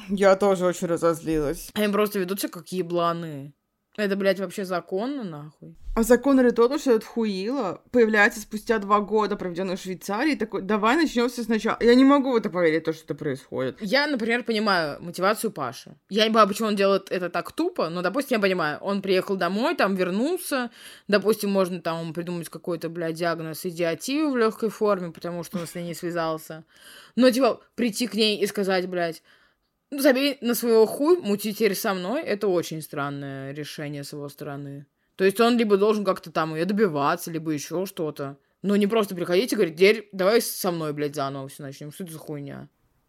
Я тоже очень разозлилась. Они просто ведут себя как ебланы. Это, блядь, вообще законно, нахуй? А закон ли тот, что этот хуила появляется спустя два года, проведенных в Швейцарии, такой, давай начнем все сначала. Я не могу в это поверить, то, что это происходит. Я, например, понимаю мотивацию Паши. Я не понимаю, почему он делает это так тупо, но, допустим, я понимаю, он приехал домой, там вернулся, допустим, можно там придумать какой-то, блядь, диагноз идиотию в легкой форме, потому что он с ней не связался. Но, типа, прийти к ней и сказать, блядь, забей на своего хуй, мути теперь со мной, это очень странное решение с его стороны. То есть он либо должен как-то там ее добиваться, либо еще что-то. Но не просто приходить и говорить, теперь давай со мной, блядь, заново все начнем. Что это за хуйня?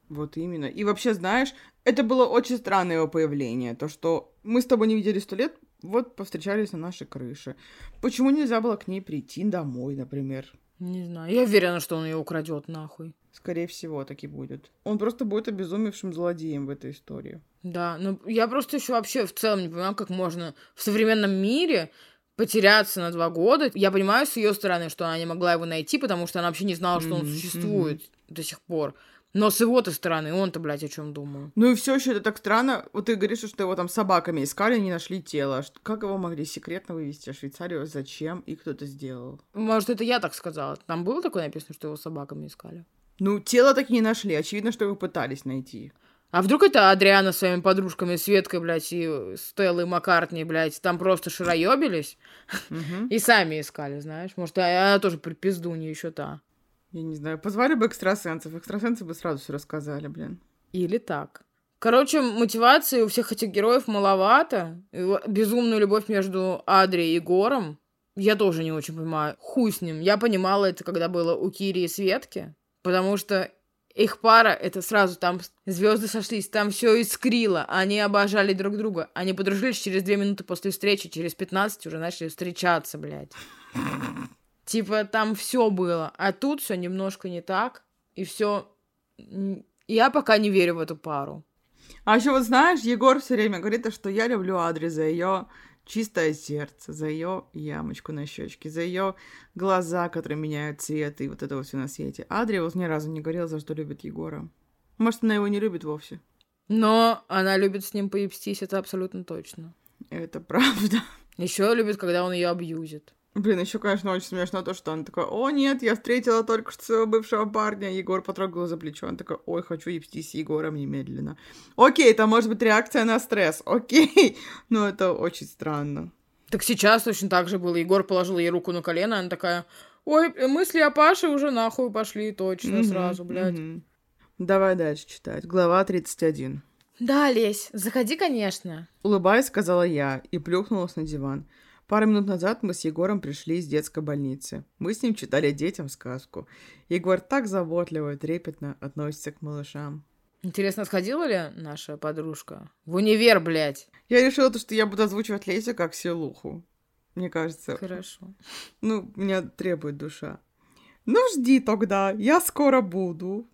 Вот именно. И вообще, знаешь, это было очень странное его появление. То, что мы с тобой не видели сто лет, вот повстречались на нашей крыше. Почему нельзя было к ней прийти домой, например? Не знаю. Я уверена, что он ее украдет нахуй. Скорее всего, так и будет. Он просто будет обезумевшим злодеем в этой истории. Да, ну я просто еще вообще в целом не понимаю, как можно в современном мире потеряться на два года. Я понимаю с ее стороны, что она не могла его найти, потому что она вообще не знала, что mm-hmm, он существует mm-hmm. до сих пор. Но с его-то стороны, он-то, блядь, о чем думал? Ну и все еще это так странно. Вот ты говоришь, что его там собаками искали, не нашли тело. Как его могли секретно вывести в Швейцарию? Зачем? И кто это сделал? Может, это я так сказала. Там было такое написано, что его собаками искали? Ну, тело так и не нашли. Очевидно, что его пытались найти. А вдруг это Адриана с своими подружками Светкой, блядь, и Стеллой Маккартни, блядь, там просто шароебились и сами искали, знаешь? Может, она тоже при пиздуне еще та. Я не знаю. Позвали бы экстрасенсов. Экстрасенсы бы сразу все рассказали, блин. Или так. Короче, мотивации у всех этих героев маловато. Безумную любовь между Адри и Гором я тоже не очень понимаю. Хуй с ним. Я понимала это, когда было у Кири и Светки. Потому что их пара, это сразу там звезды сошлись, там все искрило, они обожали друг друга. Они подружились через две минуты после встречи, через 15 уже начали встречаться, блядь. Типа там все было, а тут все немножко не так, и все. Я пока не верю в эту пару. А еще вот знаешь, Егор все время говорит, что я люблю Адри за ее чистое сердце, за ее ямочку на щечке, за ее глаза, которые меняют цвет и вот это вот все на свете. Адри вот ни разу не говорила, за что любит Егора. Может, она его не любит вовсе. Но она любит с ним поебстись, это абсолютно точно. Это правда. Еще любит, когда он ее абьюзит. Блин, еще, конечно, очень смешно то, что он такой, о, нет, я встретила только что своего бывшего парня. Егор потрогал за плечо. Он такой, ой, хочу ебстись с Егором немедленно. Окей, это может быть реакция на стресс, окей. Но это очень странно. Так сейчас точно так же было. Егор положил ей руку на колено, она такая, ой, мысли о Паше уже нахуй пошли точно mm-hmm, сразу, блядь. Mm-hmm. Давай дальше читать. Глава 31. Да, Лесь, заходи, конечно. Улыбаясь, сказала я и плюхнулась на диван. Пару минут назад мы с Егором пришли из детской больницы. Мы с ним читали детям сказку. Егор так заботливо и трепетно относится к малышам. Интересно, сходила ли наша подружка? В универ, блядь. Я решила, то, что я буду озвучивать Лесю как селуху. Мне кажется. Хорошо. Ну, меня требует душа. Ну, жди тогда, я скоро буду.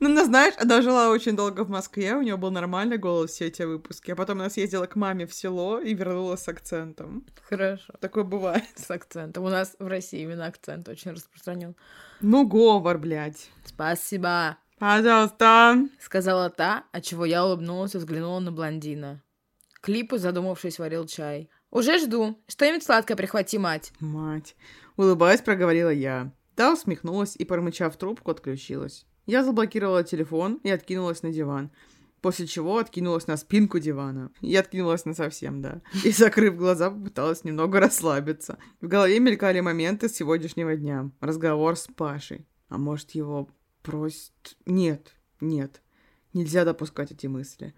Ну, она, знаешь, она жила очень долго в Москве, у нее был нормальный голос все эти выпуски, а потом она съездила к маме в село и вернулась с акцентом. Хорошо. Такое бывает. С акцентом. У нас в России именно акцент очень распространен. Ну, говор, блядь. Спасибо. Пожалуйста. Сказала та, от чего я улыбнулась и взглянула на блондина. Клипы, задумавшись, варил чай. «Уже жду. Что-нибудь сладкое прихвати, мать». «Мать». Улыбаясь, проговорила я. Та усмехнулась и, промычав трубку, отключилась. Я заблокировала телефон и откинулась на диван. После чего откинулась на спинку дивана. И откинулась на совсем, да. И, закрыв глаза, попыталась немного расслабиться. В голове мелькали моменты сегодняшнего дня. Разговор с Пашей. А может, его просит... Нет, нет. Нельзя допускать эти мысли.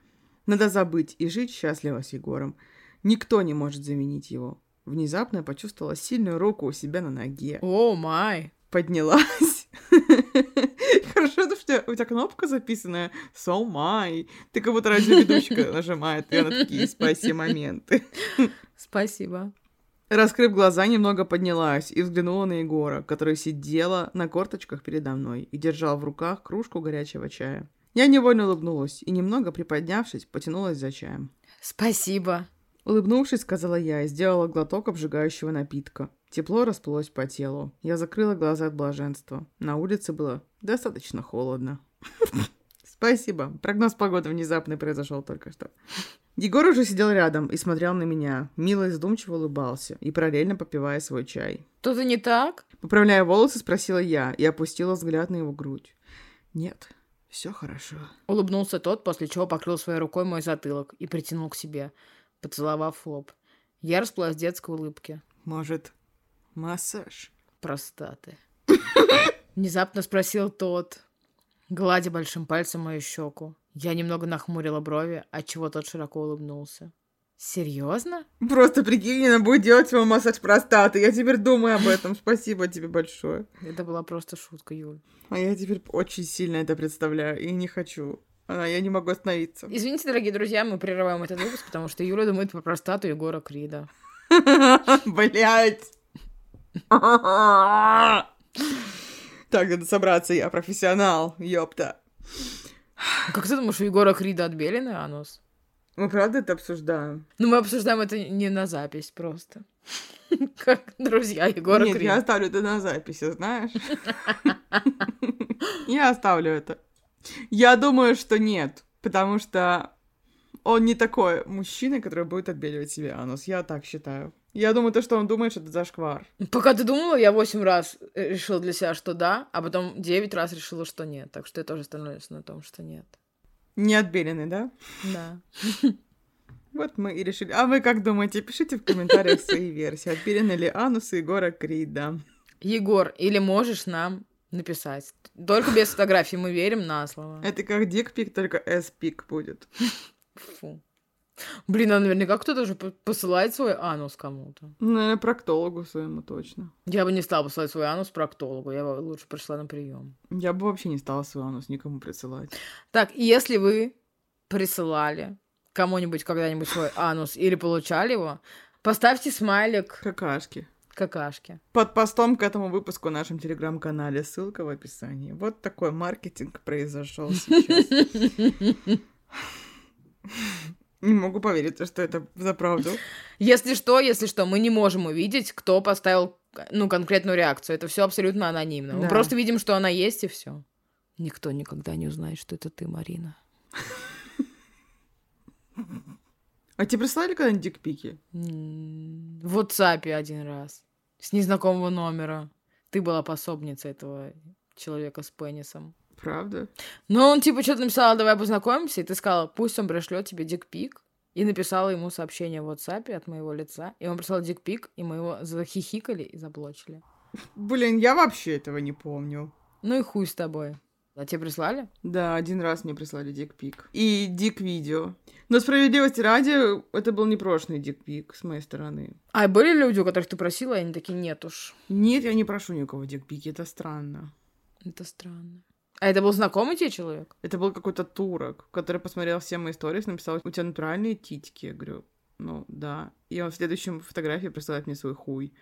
Надо забыть и жить счастливо с Егором. Никто не может заменить его. Внезапно я почувствовала сильную руку у себя на ноге. О, май! Поднялась. Хорошо, что у тебя кнопка записанная So my. Ты как будто радиоведущка нажимает и на такие спаси моменты. Спасибо. Раскрыв глаза, немного поднялась и взглянула на Егора, который сидела на корточках передо мной и держал в руках кружку горячего чая. Я невольно улыбнулась и, немного приподнявшись, потянулась за чаем. «Спасибо!» Улыбнувшись, сказала я и сделала глоток обжигающего напитка. Тепло расплылось по телу. Я закрыла глаза от блаженства. На улице было достаточно холодно. Спасибо. Прогноз погоды внезапный произошел только что. Егор уже сидел рядом и смотрел на меня, мило и задумчиво улыбался и параллельно попивая свой чай. Что-то не так? Поправляя волосы, спросила я и опустила взгляд на его грудь. Нет, все хорошо. Улыбнулся тот, после чего покрыл своей рукой мой затылок и притянул к себе, поцеловав лоб. Я расплылась в детской улыбке. Может, массаж? Простаты. Внезапно спросил тот, гладя большим пальцем мою щеку. Я немного нахмурила брови, отчего тот широко улыбнулся. Серьезно? Просто прикинь, она будет делать его массаж простаты. Я теперь думаю об этом. Спасибо тебе большое. Это была просто шутка, Юль. А я теперь очень сильно это представляю и не хочу. А я не могу остановиться. Извините, дорогие друзья, мы прерываем этот выпуск, потому что Юля думает про простату Егора Крида. Блять. Так, надо собраться, я профессионал, ёпта. Как ты думаешь, у Егора Крида отбеленный анус? Мы правда это обсуждаем? Ну, мы обсуждаем это не на запись просто. Как друзья Егора Нет, Крида. я оставлю это на записи, знаешь? Я оставлю это. Я думаю, что нет, потому что он не такой мужчина, который будет отбеливать себе анус. Я так считаю. Я думаю, то, что он думает, что это зашквар. Пока ты думала, я восемь раз э, решила для себя, что да, а потом девять раз решила, что нет. Так что я тоже становлюсь на том, что нет. Не отбеленный, да? Да. Вот мы и решили. А вы как думаете? Пишите в комментариях свои версии. Отбелены ли анусы Егора Крида? Егор, или можешь нам написать? Только без фотографий, мы верим на слово. Это как дикпик, только S-пик будет. Фу. Блин, а наверняка кто-то же по- посылает свой анус кому-то. Ну, Наверное, проктологу своему точно. Я бы не стала посылать свой анус проктологу, я бы лучше пришла на прием. Я бы вообще не стала свой анус никому присылать. Так, если вы присылали кому-нибудь когда-нибудь свой анус или получали его, поставьте смайлик Какашки. какашки. Под постом к этому выпуску в нашем телеграм-канале. Ссылка в описании. Вот такой маркетинг произошел сейчас. Не могу поверить, что это за правду. Если что, если что, мы не можем увидеть, кто поставил ну, конкретную реакцию. Это все абсолютно анонимно. Мы Да. просто видим, что она есть, и все. Никто никогда не узнает, что это ты, Марина. А тебе прислали когда-нибудь дикпики? В WhatsApp один раз. С незнакомого номера. Ты была пособницей этого человека с пенисом. Правда? Ну, он типа что-то написал, давай познакомимся, и ты сказала, пусть он пришлет тебе дикпик. И написала ему сообщение в WhatsApp от моего лица. И он прислал дикпик, и мы его захихикали и заблочили. Блин, я вообще этого не помню. Ну и хуй с тобой. А тебе прислали? Да, один раз мне прислали дикпик. И дик-видео. Но справедливости ради, это был непрошенный дикпик с моей стороны. А были люди, у которых ты просила, и они такие, нет уж. Нет, я не прошу никого дикпики, это странно. Это странно. А это был знакомый тебе человек? Это был какой-то турок, который посмотрел все мои истории, написал, у тебя натуральные титьки. Я говорю, ну да. И он в следующем фотографии присылает мне свой хуй.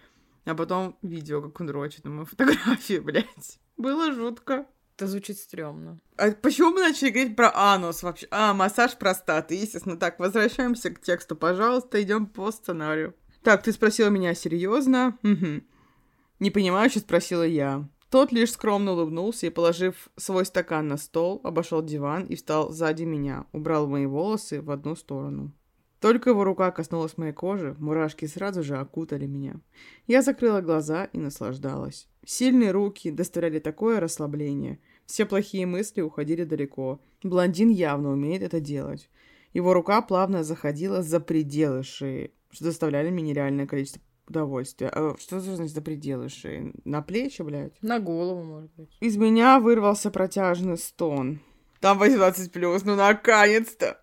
А потом видео, как он дрочит на мою фотографию, блядь. Было жутко. Это звучит стрёмно. А почему мы начали говорить про анус вообще? А, массаж простаты, естественно. Так, возвращаемся к тексту, пожалуйста, идем по сценарию. Так, ты спросила меня серьезно? Угу. Непонимающе спросила я. Тот лишь скромно улыбнулся и, положив свой стакан на стол, обошел диван и встал сзади меня, убрал мои волосы в одну сторону. Только его рука коснулась моей кожи, мурашки сразу же окутали меня. Я закрыла глаза и наслаждалась. Сильные руки доставляли такое расслабление. Все плохие мысли уходили далеко. Блондин явно умеет это делать. Его рука плавно заходила за пределы шеи, что доставляли мне нереальное количество удовольствия. А что за значит за пределы шеи? На плечи, блядь? На голову, может быть. Из меня вырвался протяжный стон. Там 18 плюс, ну наконец-то!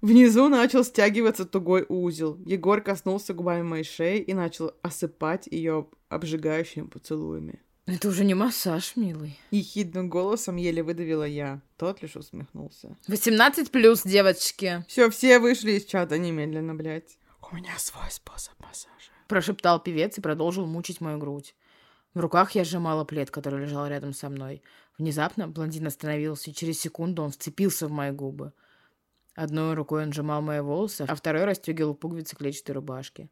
Внизу начал стягиваться тугой узел. Егор коснулся губами моей шеи и начал осыпать ее обжигающими поцелуями. Это уже не массаж, милый. Ехидным голосом еле выдавила я. Тот лишь усмехнулся. 18 плюс, девочки. Все, все вышли из чата немедленно, блядь. У меня свой способ массажа. Прошептал певец и продолжил мучить мою грудь. В руках я сжимала плед, который лежал рядом со мной. Внезапно блондин остановился, и через секунду он вцепился в мои губы. Одной рукой он сжимал мои волосы, а второй расстегивал пуговицы клетчатой рубашки.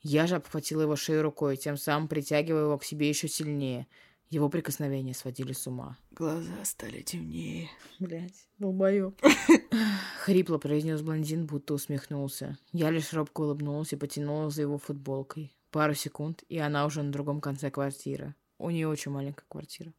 Я же обхватила его шею рукой, тем самым притягивая его к себе еще сильнее. Его прикосновения сводили с ума. Глаза стали темнее. Блять, долбоёб. Хрипло произнес блондин, будто усмехнулся. Я лишь робко улыбнулась и потянула за его футболкой. Пару секунд, и она уже на другом конце квартиры. У нее очень маленькая квартира.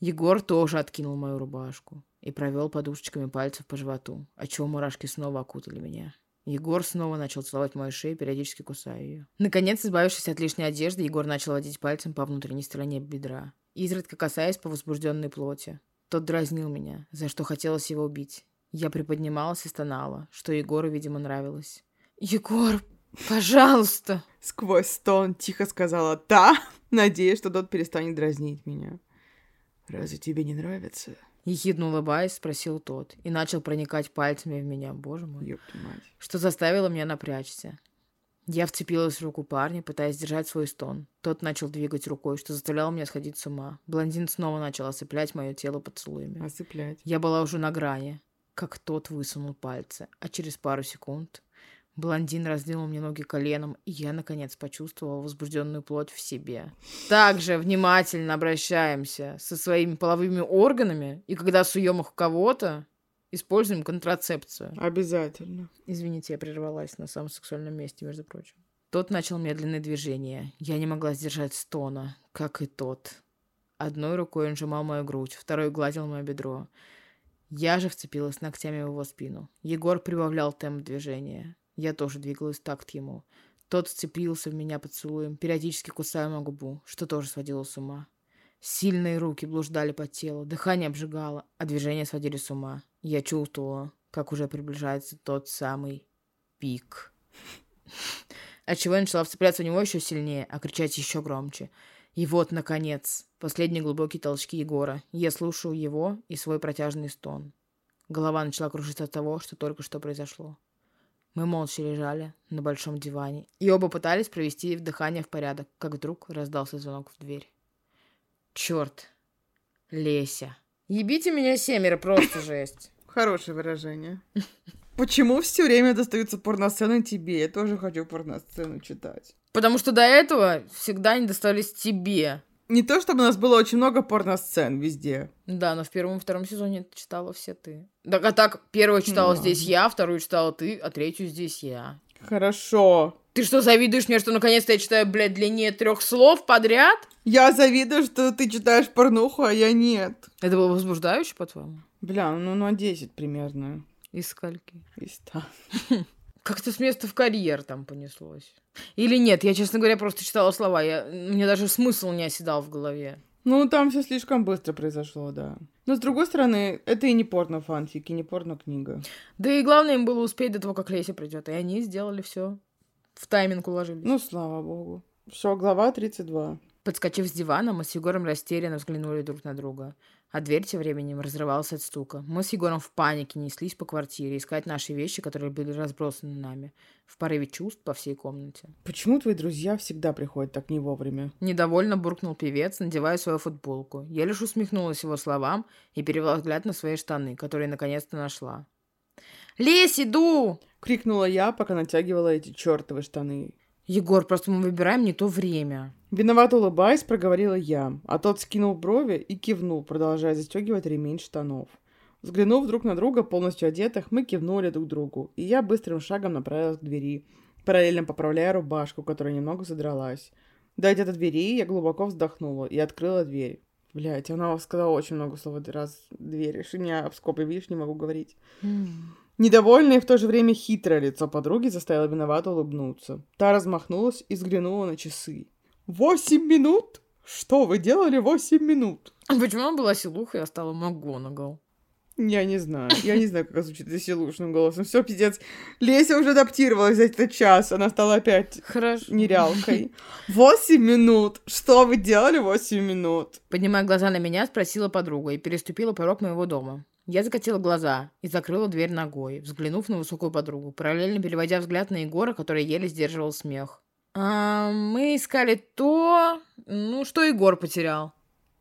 Егор тоже откинул мою рубашку и провел подушечками пальцев по животу, отчего мурашки снова окутали меня. Егор снова начал целовать мою шею, периодически кусая ее. Наконец, избавившись от лишней одежды, Егор начал водить пальцем по внутренней стороне бедра, изредка касаясь по возбужденной плоти. Тот дразнил меня, за что хотелось его убить. Я приподнималась и стонала, что Егору, видимо, нравилось. «Егор, пожалуйста!» Сквозь стон тихо сказала «да», надеясь, что тот перестанет дразнить меня. «Разве тебе не нравится?» Ехидно улыбаясь, спросил тот и начал проникать пальцами в меня, боже мой. Ёпта мать. Что заставило меня напрячься. Я вцепилась в руку парня, пытаясь держать свой стон. Тот начал двигать рукой, что заставляло меня сходить с ума. Блондин снова начал осыплять мое тело поцелуями. Осыплять. Я была уже на грани, как тот высунул пальцы, а через пару секунд Блондин раздвинул мне ноги коленом, и я, наконец, почувствовала возбужденную плоть в себе. Также внимательно обращаемся со своими половыми органами, и когда суем их в кого-то, используем контрацепцию. Обязательно. Извините, я прервалась на самом сексуальном месте, между прочим. Тот начал медленные движения. Я не могла сдержать стона, как и тот. Одной рукой он сжимал мою грудь, второй гладил мое бедро. Я же вцепилась ногтями в его спину. Егор прибавлял темп движения. Я тоже двигалась в такт ему. Тот вцепился в меня поцелуем, периодически кусая мою губу, что тоже сводило с ума. Сильные руки блуждали по телу, дыхание обжигало, а движения сводили с ума. Я чувствовала, как уже приближается тот самый пик. Отчего я начала вцепляться в него еще сильнее, а кричать еще громче. И вот, наконец, последние глубокие толчки Егора. Я слушаю его и свой протяжный стон. Голова начала кружиться от того, что только что произошло. Мы молча лежали на большом диване и оба пытались провести дыхание в порядок, как вдруг раздался звонок в дверь. Черт! Леся! Ебите меня семеро, просто жесть. Хорошее выражение. Почему все время достаются порносцены тебе? Я тоже хочу порносцену читать. Потому что до этого всегда не достались тебе. Не то, чтобы у нас было очень много порносцен везде. Да, но в первом и втором сезоне читала все ты. Так, а так, первую читала Ну. здесь я, вторую читала ты, а третью здесь я. Хорошо. Ты что, завидуешь мне, что наконец-то я читаю, блядь, длиннее трех слов подряд? Я завидую, что ты читаешь порнуху, а я нет. Это было возбуждающе, по-твоему? Бля, ну на 10 примерно. Из скольки? Из 100. Как-то с места в карьер там понеслось. Или нет, я, честно говоря, просто читала слова. Я... Мне даже смысл не оседал в голове. Ну, там все слишком быстро произошло, да. Но, с другой стороны, это и не порно-фанфик, и не порно-книга. Да и главное им было успеть до того, как Леся придет. И они сделали все. В тайминг уложились. Ну, слава богу. Все, глава 32. Подскочив с дивана, мы с Егором растерянно взглянули друг на друга. А дверь тем временем разрывалась от стука. Мы с Егором в панике неслись по квартире искать наши вещи, которые были разбросаны нами. В порыве чувств по всей комнате. Почему твои друзья всегда приходят так не вовремя? Недовольно буркнул певец, надевая свою футболку. Я лишь усмехнулась его словам и перевела взгляд на свои штаны, которые наконец-то нашла. «Лезь, иду!» — крикнула я, пока натягивала эти чертовы штаны. «Егор, просто мы выбираем не то время». Виновато улыбаясь, проговорила я, а тот скинул брови и кивнул, продолжая застегивать ремень штанов. Взглянув друг на друга, полностью одетых, мы кивнули друг другу, и я быстрым шагом направилась к двери, параллельно поправляя рубашку, которая немного задралась. Дойдя до двери, я глубоко вздохнула и открыла дверь. Блять, она сказала очень много слов раз. Дверь. У меня скобе, видишь, не могу говорить. Недовольное и в то же время хитрое лицо подруги заставило виновато улыбнуться. Та размахнулась и взглянула на часы. «Восемь минут? Что вы делали восемь минут?» А Почему она была силухой, а стала МакГонагал? Я не знаю. Я не знаю, как звучит силушным голосом. Все, пиздец. Леся уже адаптировалась за этот час. Она стала опять Хорошо. нерялкой. Восемь минут. Что вы делали восемь минут? Поднимая глаза на меня, спросила подруга и переступила порог моего дома. Я закатила глаза и закрыла дверь ногой, взглянув на высокую подругу, параллельно переводя взгляд на Егора, который еле сдерживал смех. «А, мы искали то, ну, что Егор потерял.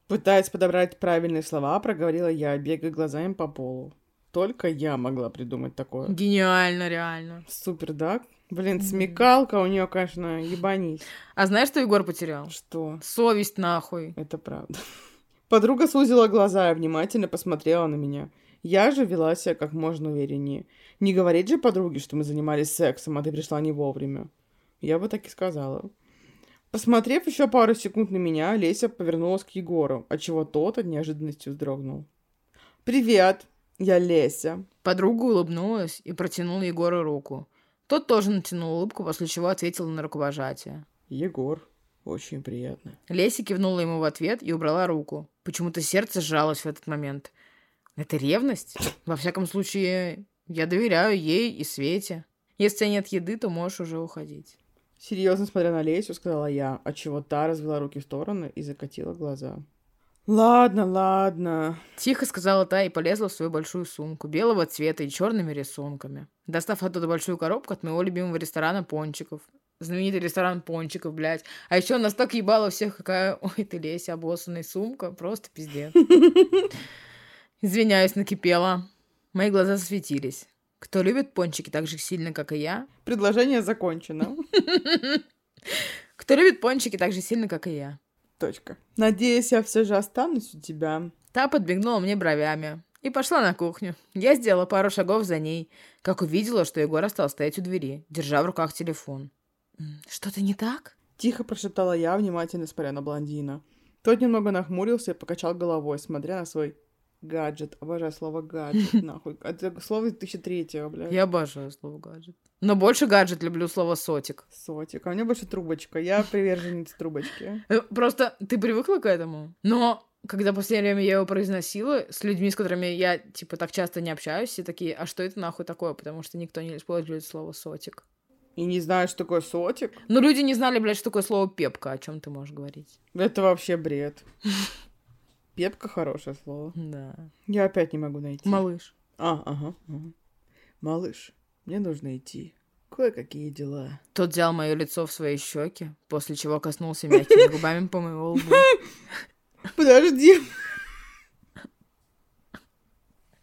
Пытаясь подобрать правильные слова, проговорила я, бегая глазами по полу. Только я могла придумать такое. Гениально, реально. Супер, да? Блин, смекалка у нее, конечно, ебанись. А знаешь, что Егор потерял? Что? Совесть нахуй. Это правда. Подруга сузила глаза и внимательно посмотрела на меня. Я же вела себя как можно увереннее. Не говорить же подруге, что мы занимались сексом, а ты пришла не вовремя. Я бы так и сказала. Посмотрев еще пару секунд на меня, Леся повернулась к Егору, отчего тот от неожиданности вздрогнул. «Привет, я Леся». Подруга улыбнулась и протянула Егору руку. Тот тоже натянул улыбку, после чего ответил на рукопожатие. «Егор, очень приятно». Леся кивнула ему в ответ и убрала руку. Почему-то сердце сжалось в этот момент. Это ревность? Во всяком случае, я доверяю ей и Свете. Если нет еды, то можешь уже уходить. Серьезно смотря на Лесю, сказала я, отчего та развела руки в стороны и закатила глаза. Ладно, ладно. Тихо сказала та и полезла в свою большую сумку, белого цвета и черными рисунками. Достав оттуда большую коробку от моего любимого ресторана Пончиков. Знаменитый ресторан Пончиков, блядь. А еще нас так ебало всех, какая... Ой, ты, Леся, обоссанная сумка. Просто пиздец. Извиняюсь, накипела. Мои глаза засветились. Кто любит пончики так же сильно, как и я? Предложение закончено. Кто любит пончики так же сильно, как и я? Точка. Надеюсь, я все же останусь у тебя. Та подбегнула мне бровями и пошла на кухню. Я сделала пару шагов за ней, как увидела, что Егор остался стоять у двери, держа в руках телефон. «Что-то не так?» Тихо прошептала я, внимательно смотря на блондина. Тот немного нахмурился и покачал головой, смотря на свой Гаджет. Обожаю слово гаджет, нахуй. Это слово 2003-го, блядь. Я обожаю слово гаджет. Но больше гаджет люблю слово сотик. Сотик. А у меня больше трубочка. Я приверженец трубочки. Э, просто ты привыкла к этому. Но когда последнее время я его произносила с людьми, с которыми я, типа, так часто не общаюсь, все такие, а что это нахуй такое? Потому что никто не использует слово сотик. И не знают, что такое сотик? Ну, люди не знали, блядь, что такое слово пепка. О чем ты можешь говорить? Это вообще бред. Пепка хорошее слово. Да. Я опять не могу найти. Малыш. А, ага, ага. Малыш, мне нужно идти. Кое-какие дела. Тот взял мое лицо в свои щеки, после чего коснулся мягкими губами по моему лбу. Подожди.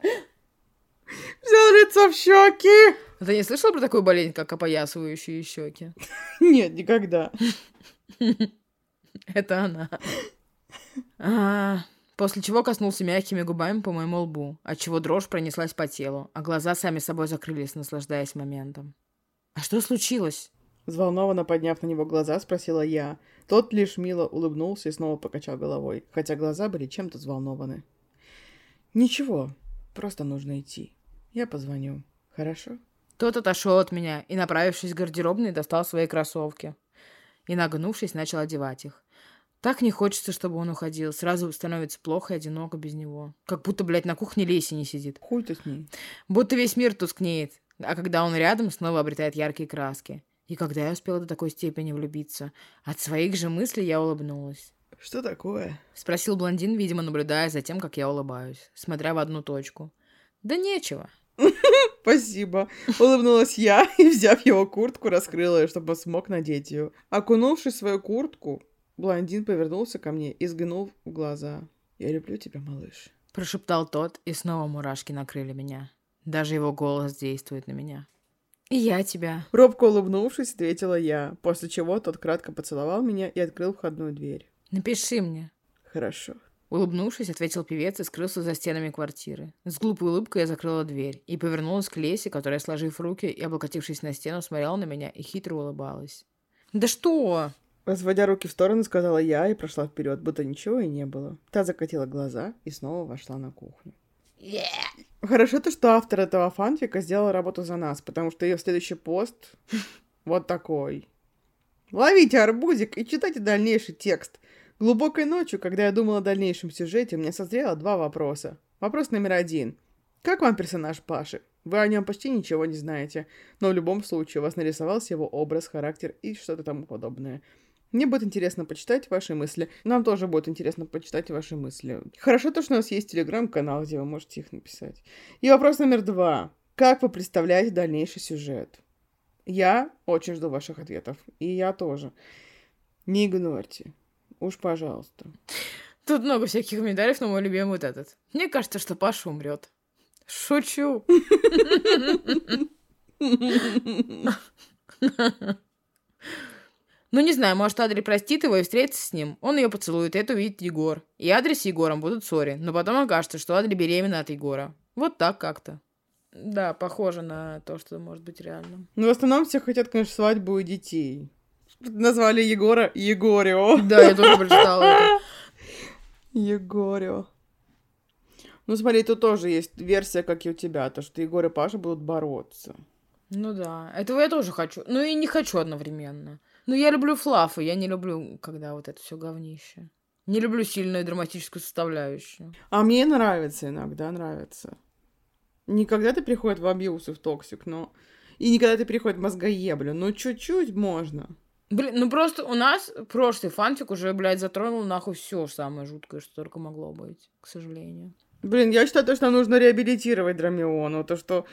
Взял лицо в щеки. Ты не слышала про такую болезнь, как опоясывающие щеки? Нет, никогда. Это она. После чего коснулся мягкими губами по моему лбу, отчего дрожь пронеслась по телу, а глаза сами собой закрылись, наслаждаясь моментом. «А что случилось?» Взволнованно подняв на него глаза, спросила я. Тот лишь мило улыбнулся и снова покачал головой, хотя глаза были чем-то взволнованы. «Ничего, просто нужно идти. Я позвоню. Хорошо?» Тот отошел от меня и, направившись к гардеробной, достал свои кроссовки. И, нагнувшись, начал одевать их. Так не хочется, чтобы он уходил. Сразу становится плохо и одиноко без него. Как будто, блядь, на кухне Леси не сидит. Хуй ты с ней. Будто весь мир тускнеет. А когда он рядом, снова обретает яркие краски. И когда я успела до такой степени влюбиться? От своих же мыслей я улыбнулась. «Что такое?» — спросил блондин, видимо, наблюдая за тем, как я улыбаюсь, смотря в одну точку. «Да нечего». «Спасибо», — улыбнулась я и, взяв его куртку, раскрыла ее, чтобы смог надеть ее. Окунувшись в свою куртку, Блондин повернулся ко мне и взглянул в глаза. «Я люблю тебя, малыш», — прошептал тот, и снова мурашки накрыли меня. Даже его голос действует на меня. «И я тебя». Робко улыбнувшись, ответила я, после чего тот кратко поцеловал меня и открыл входную дверь. «Напиши мне». «Хорошо». Улыбнувшись, ответил певец и скрылся за стенами квартиры. С глупой улыбкой я закрыла дверь и повернулась к Лесе, которая, сложив руки и облокотившись на стену, смотрела на меня и хитро улыбалась. «Да что?» Разводя руки в стороны, сказала я и прошла вперед, будто ничего и не было. Та закатила глаза и снова вошла на кухню. Yeah. Хорошо то, что автор этого фанфика сделал работу за нас, потому что ее следующий пост вот такой. Ловите арбузик и читайте дальнейший текст. Глубокой ночью, когда я думала о дальнейшем сюжете, у меня созрело два вопроса. Вопрос номер один. Как вам персонаж Паши? Вы о нем почти ничего не знаете, но в любом случае у вас нарисовался его образ, характер и что-то тому подобное. Мне будет интересно почитать ваши мысли. Нам тоже будет интересно почитать ваши мысли. Хорошо то, что у нас есть телеграм-канал, где вы можете их написать. И вопрос номер два. Как вы представляете дальнейший сюжет? Я очень жду ваших ответов. И я тоже. Не игнорьте. Уж пожалуйста. Тут много всяких комментариев, но мой любимый вот этот. Мне кажется, что Паша умрет. Шучу. Ну, не знаю, может, Адри простит его и встретится с ним. Он ее поцелует, и это увидит Егор. И Адри с Егором будут в ссоре. Но потом окажется, что Адри беременна от Егора. Вот так как-то. Да, похоже на то, что может быть реальным. Ну, в основном все хотят, конечно, свадьбу и детей. Назвали Егора Егорио. Да, я тоже прочитала это. Егорио. Ну, смотри, тут тоже есть версия, как и у тебя, то, что Егор и Паша будут бороться. Ну да, этого я тоже хочу. Ну и не хочу одновременно. Ну я люблю флафы, я не люблю, когда вот это все говнище. Не люблю сильную драматическую составляющую. А мне нравится иногда, нравится. Не когда ты приходит в абьюз и в токсик, но... И не когда ты приходит в мозгоеблю, но чуть-чуть можно. Блин, ну просто у нас прошлый фанфик уже, блядь, затронул нахуй все самое жуткое, что только могло быть, к сожалению. Блин, я считаю, то, что нам нужно реабилитировать Драмиону, то, что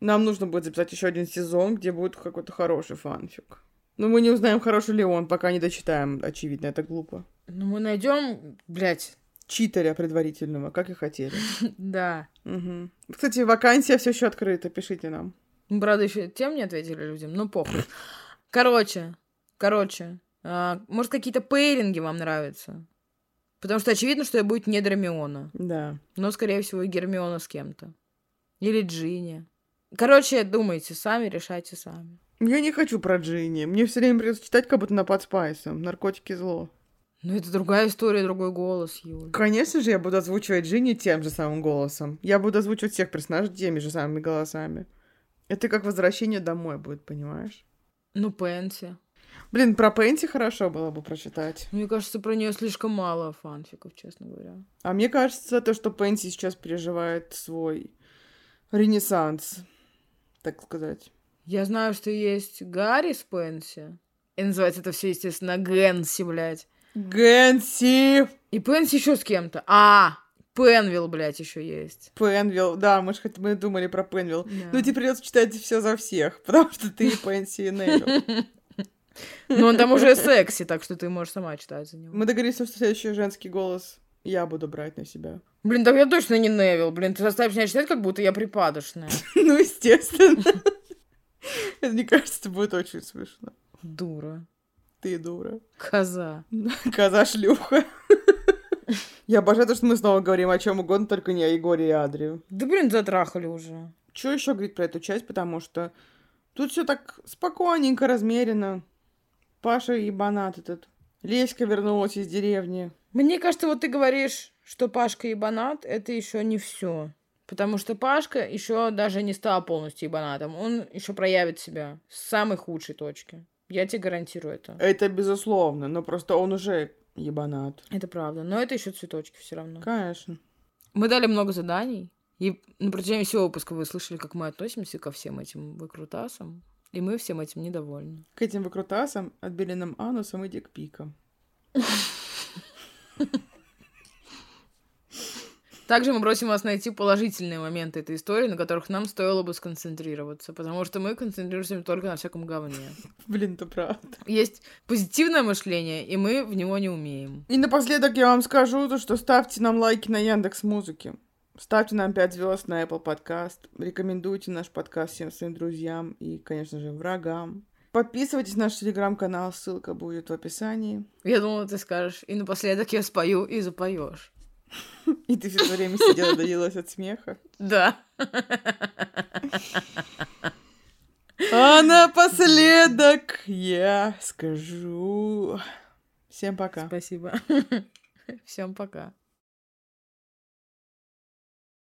нам нужно будет записать еще один сезон, где будет какой-то хороший фанфик. Но мы не узнаем, хороший ли он, пока не дочитаем, очевидно, это глупо. Ну мы найдем, блядь. Читаря предварительного, как и хотели. Да. Угу. Кстати, вакансия все еще открыта, пишите нам. Правда, еще тем не ответили людям, ну похуй. Короче, короче, а, может, какие-то пейринги вам нравятся? Потому что очевидно, что я будет не Драмиона. Да. Но, скорее всего, и Гермиона с кем-то. Или Джинни. Короче, думайте сами, решайте сами. Я не хочу про Джинни. Мне все время придется читать, как будто на подспайсом. Наркотики зло. Ну, это другая история, другой голос, Юль. Конечно же, я буду озвучивать Джинни тем же самым голосом. Я буду озвучивать всех персонажей теми же самыми голосами. Это как возвращение домой будет, понимаешь? Ну, Пенси. Блин, про Пенси хорошо было бы прочитать. Мне кажется, про нее слишком мало фанфиков, честно говоря. А мне кажется, то, что Пенси сейчас переживает свой ренессанс, так сказать. Я знаю, что есть Гарри Спенси. И называется это все, естественно, Гэнси, блядь. Гэнси! И Пенси еще с кем-то. А, Пенвилл, блядь, еще есть. Пенвилл, да, мы же хоть мы думали про Пенвилл. Да. Ну, тебе придется читать все за всех, потому что ты Пенси и Невилл. Ну, он там уже секси, так что ты можешь сама читать за него. Мы договорились, что следующий женский голос я буду брать на себя. Блин, так я точно не Невил. Блин, ты заставишь меня читать, как будто я припадочная. Ну, естественно. Мне кажется, это будет очень смешно. Дура. Ты дура. Коза. Коза-шлюха. Я обожаю то, что мы снова говорим о чем угодно, только не о Егоре и Адрию. Да, блин, затрахали уже. Что еще говорить про эту часть, потому что тут все так спокойненько, размеренно. Паша и Банат этот. Леська вернулась из деревни. Мне кажется, вот ты говоришь, что Пашка и Банат это еще не все. Потому что Пашка еще даже не стал полностью ебанатом. Он еще проявит себя с самой худшей точки. Я тебе гарантирую это. Это безусловно, но просто он уже ебанат. Это правда. Но это еще цветочки все равно. Конечно. Мы дали много заданий. И на протяжении всего выпуска вы слышали, как мы относимся ко всем этим выкрутасам. И мы всем этим недовольны. К этим выкрутасам, отбеленным анусом и дикпиком. Также мы просим вас найти положительные моменты этой истории, на которых нам стоило бы сконцентрироваться, потому что мы концентрируемся только на всяком говне. Блин, это правда. Есть позитивное мышление, и мы в него не умеем. И напоследок я вам скажу, то, что ставьте нам лайки на Яндекс Музыке. Ставьте нам 5 звезд на Apple Podcast. Рекомендуйте наш подкаст всем своим друзьям и, конечно же, врагам. Подписывайтесь на наш телеграм-канал, ссылка будет в описании. Я думала, ты скажешь, и напоследок я спою и запоешь. И ты все это время сидела, давилась от смеха? Да. А напоследок я скажу... Всем пока. Спасибо. Всем пока.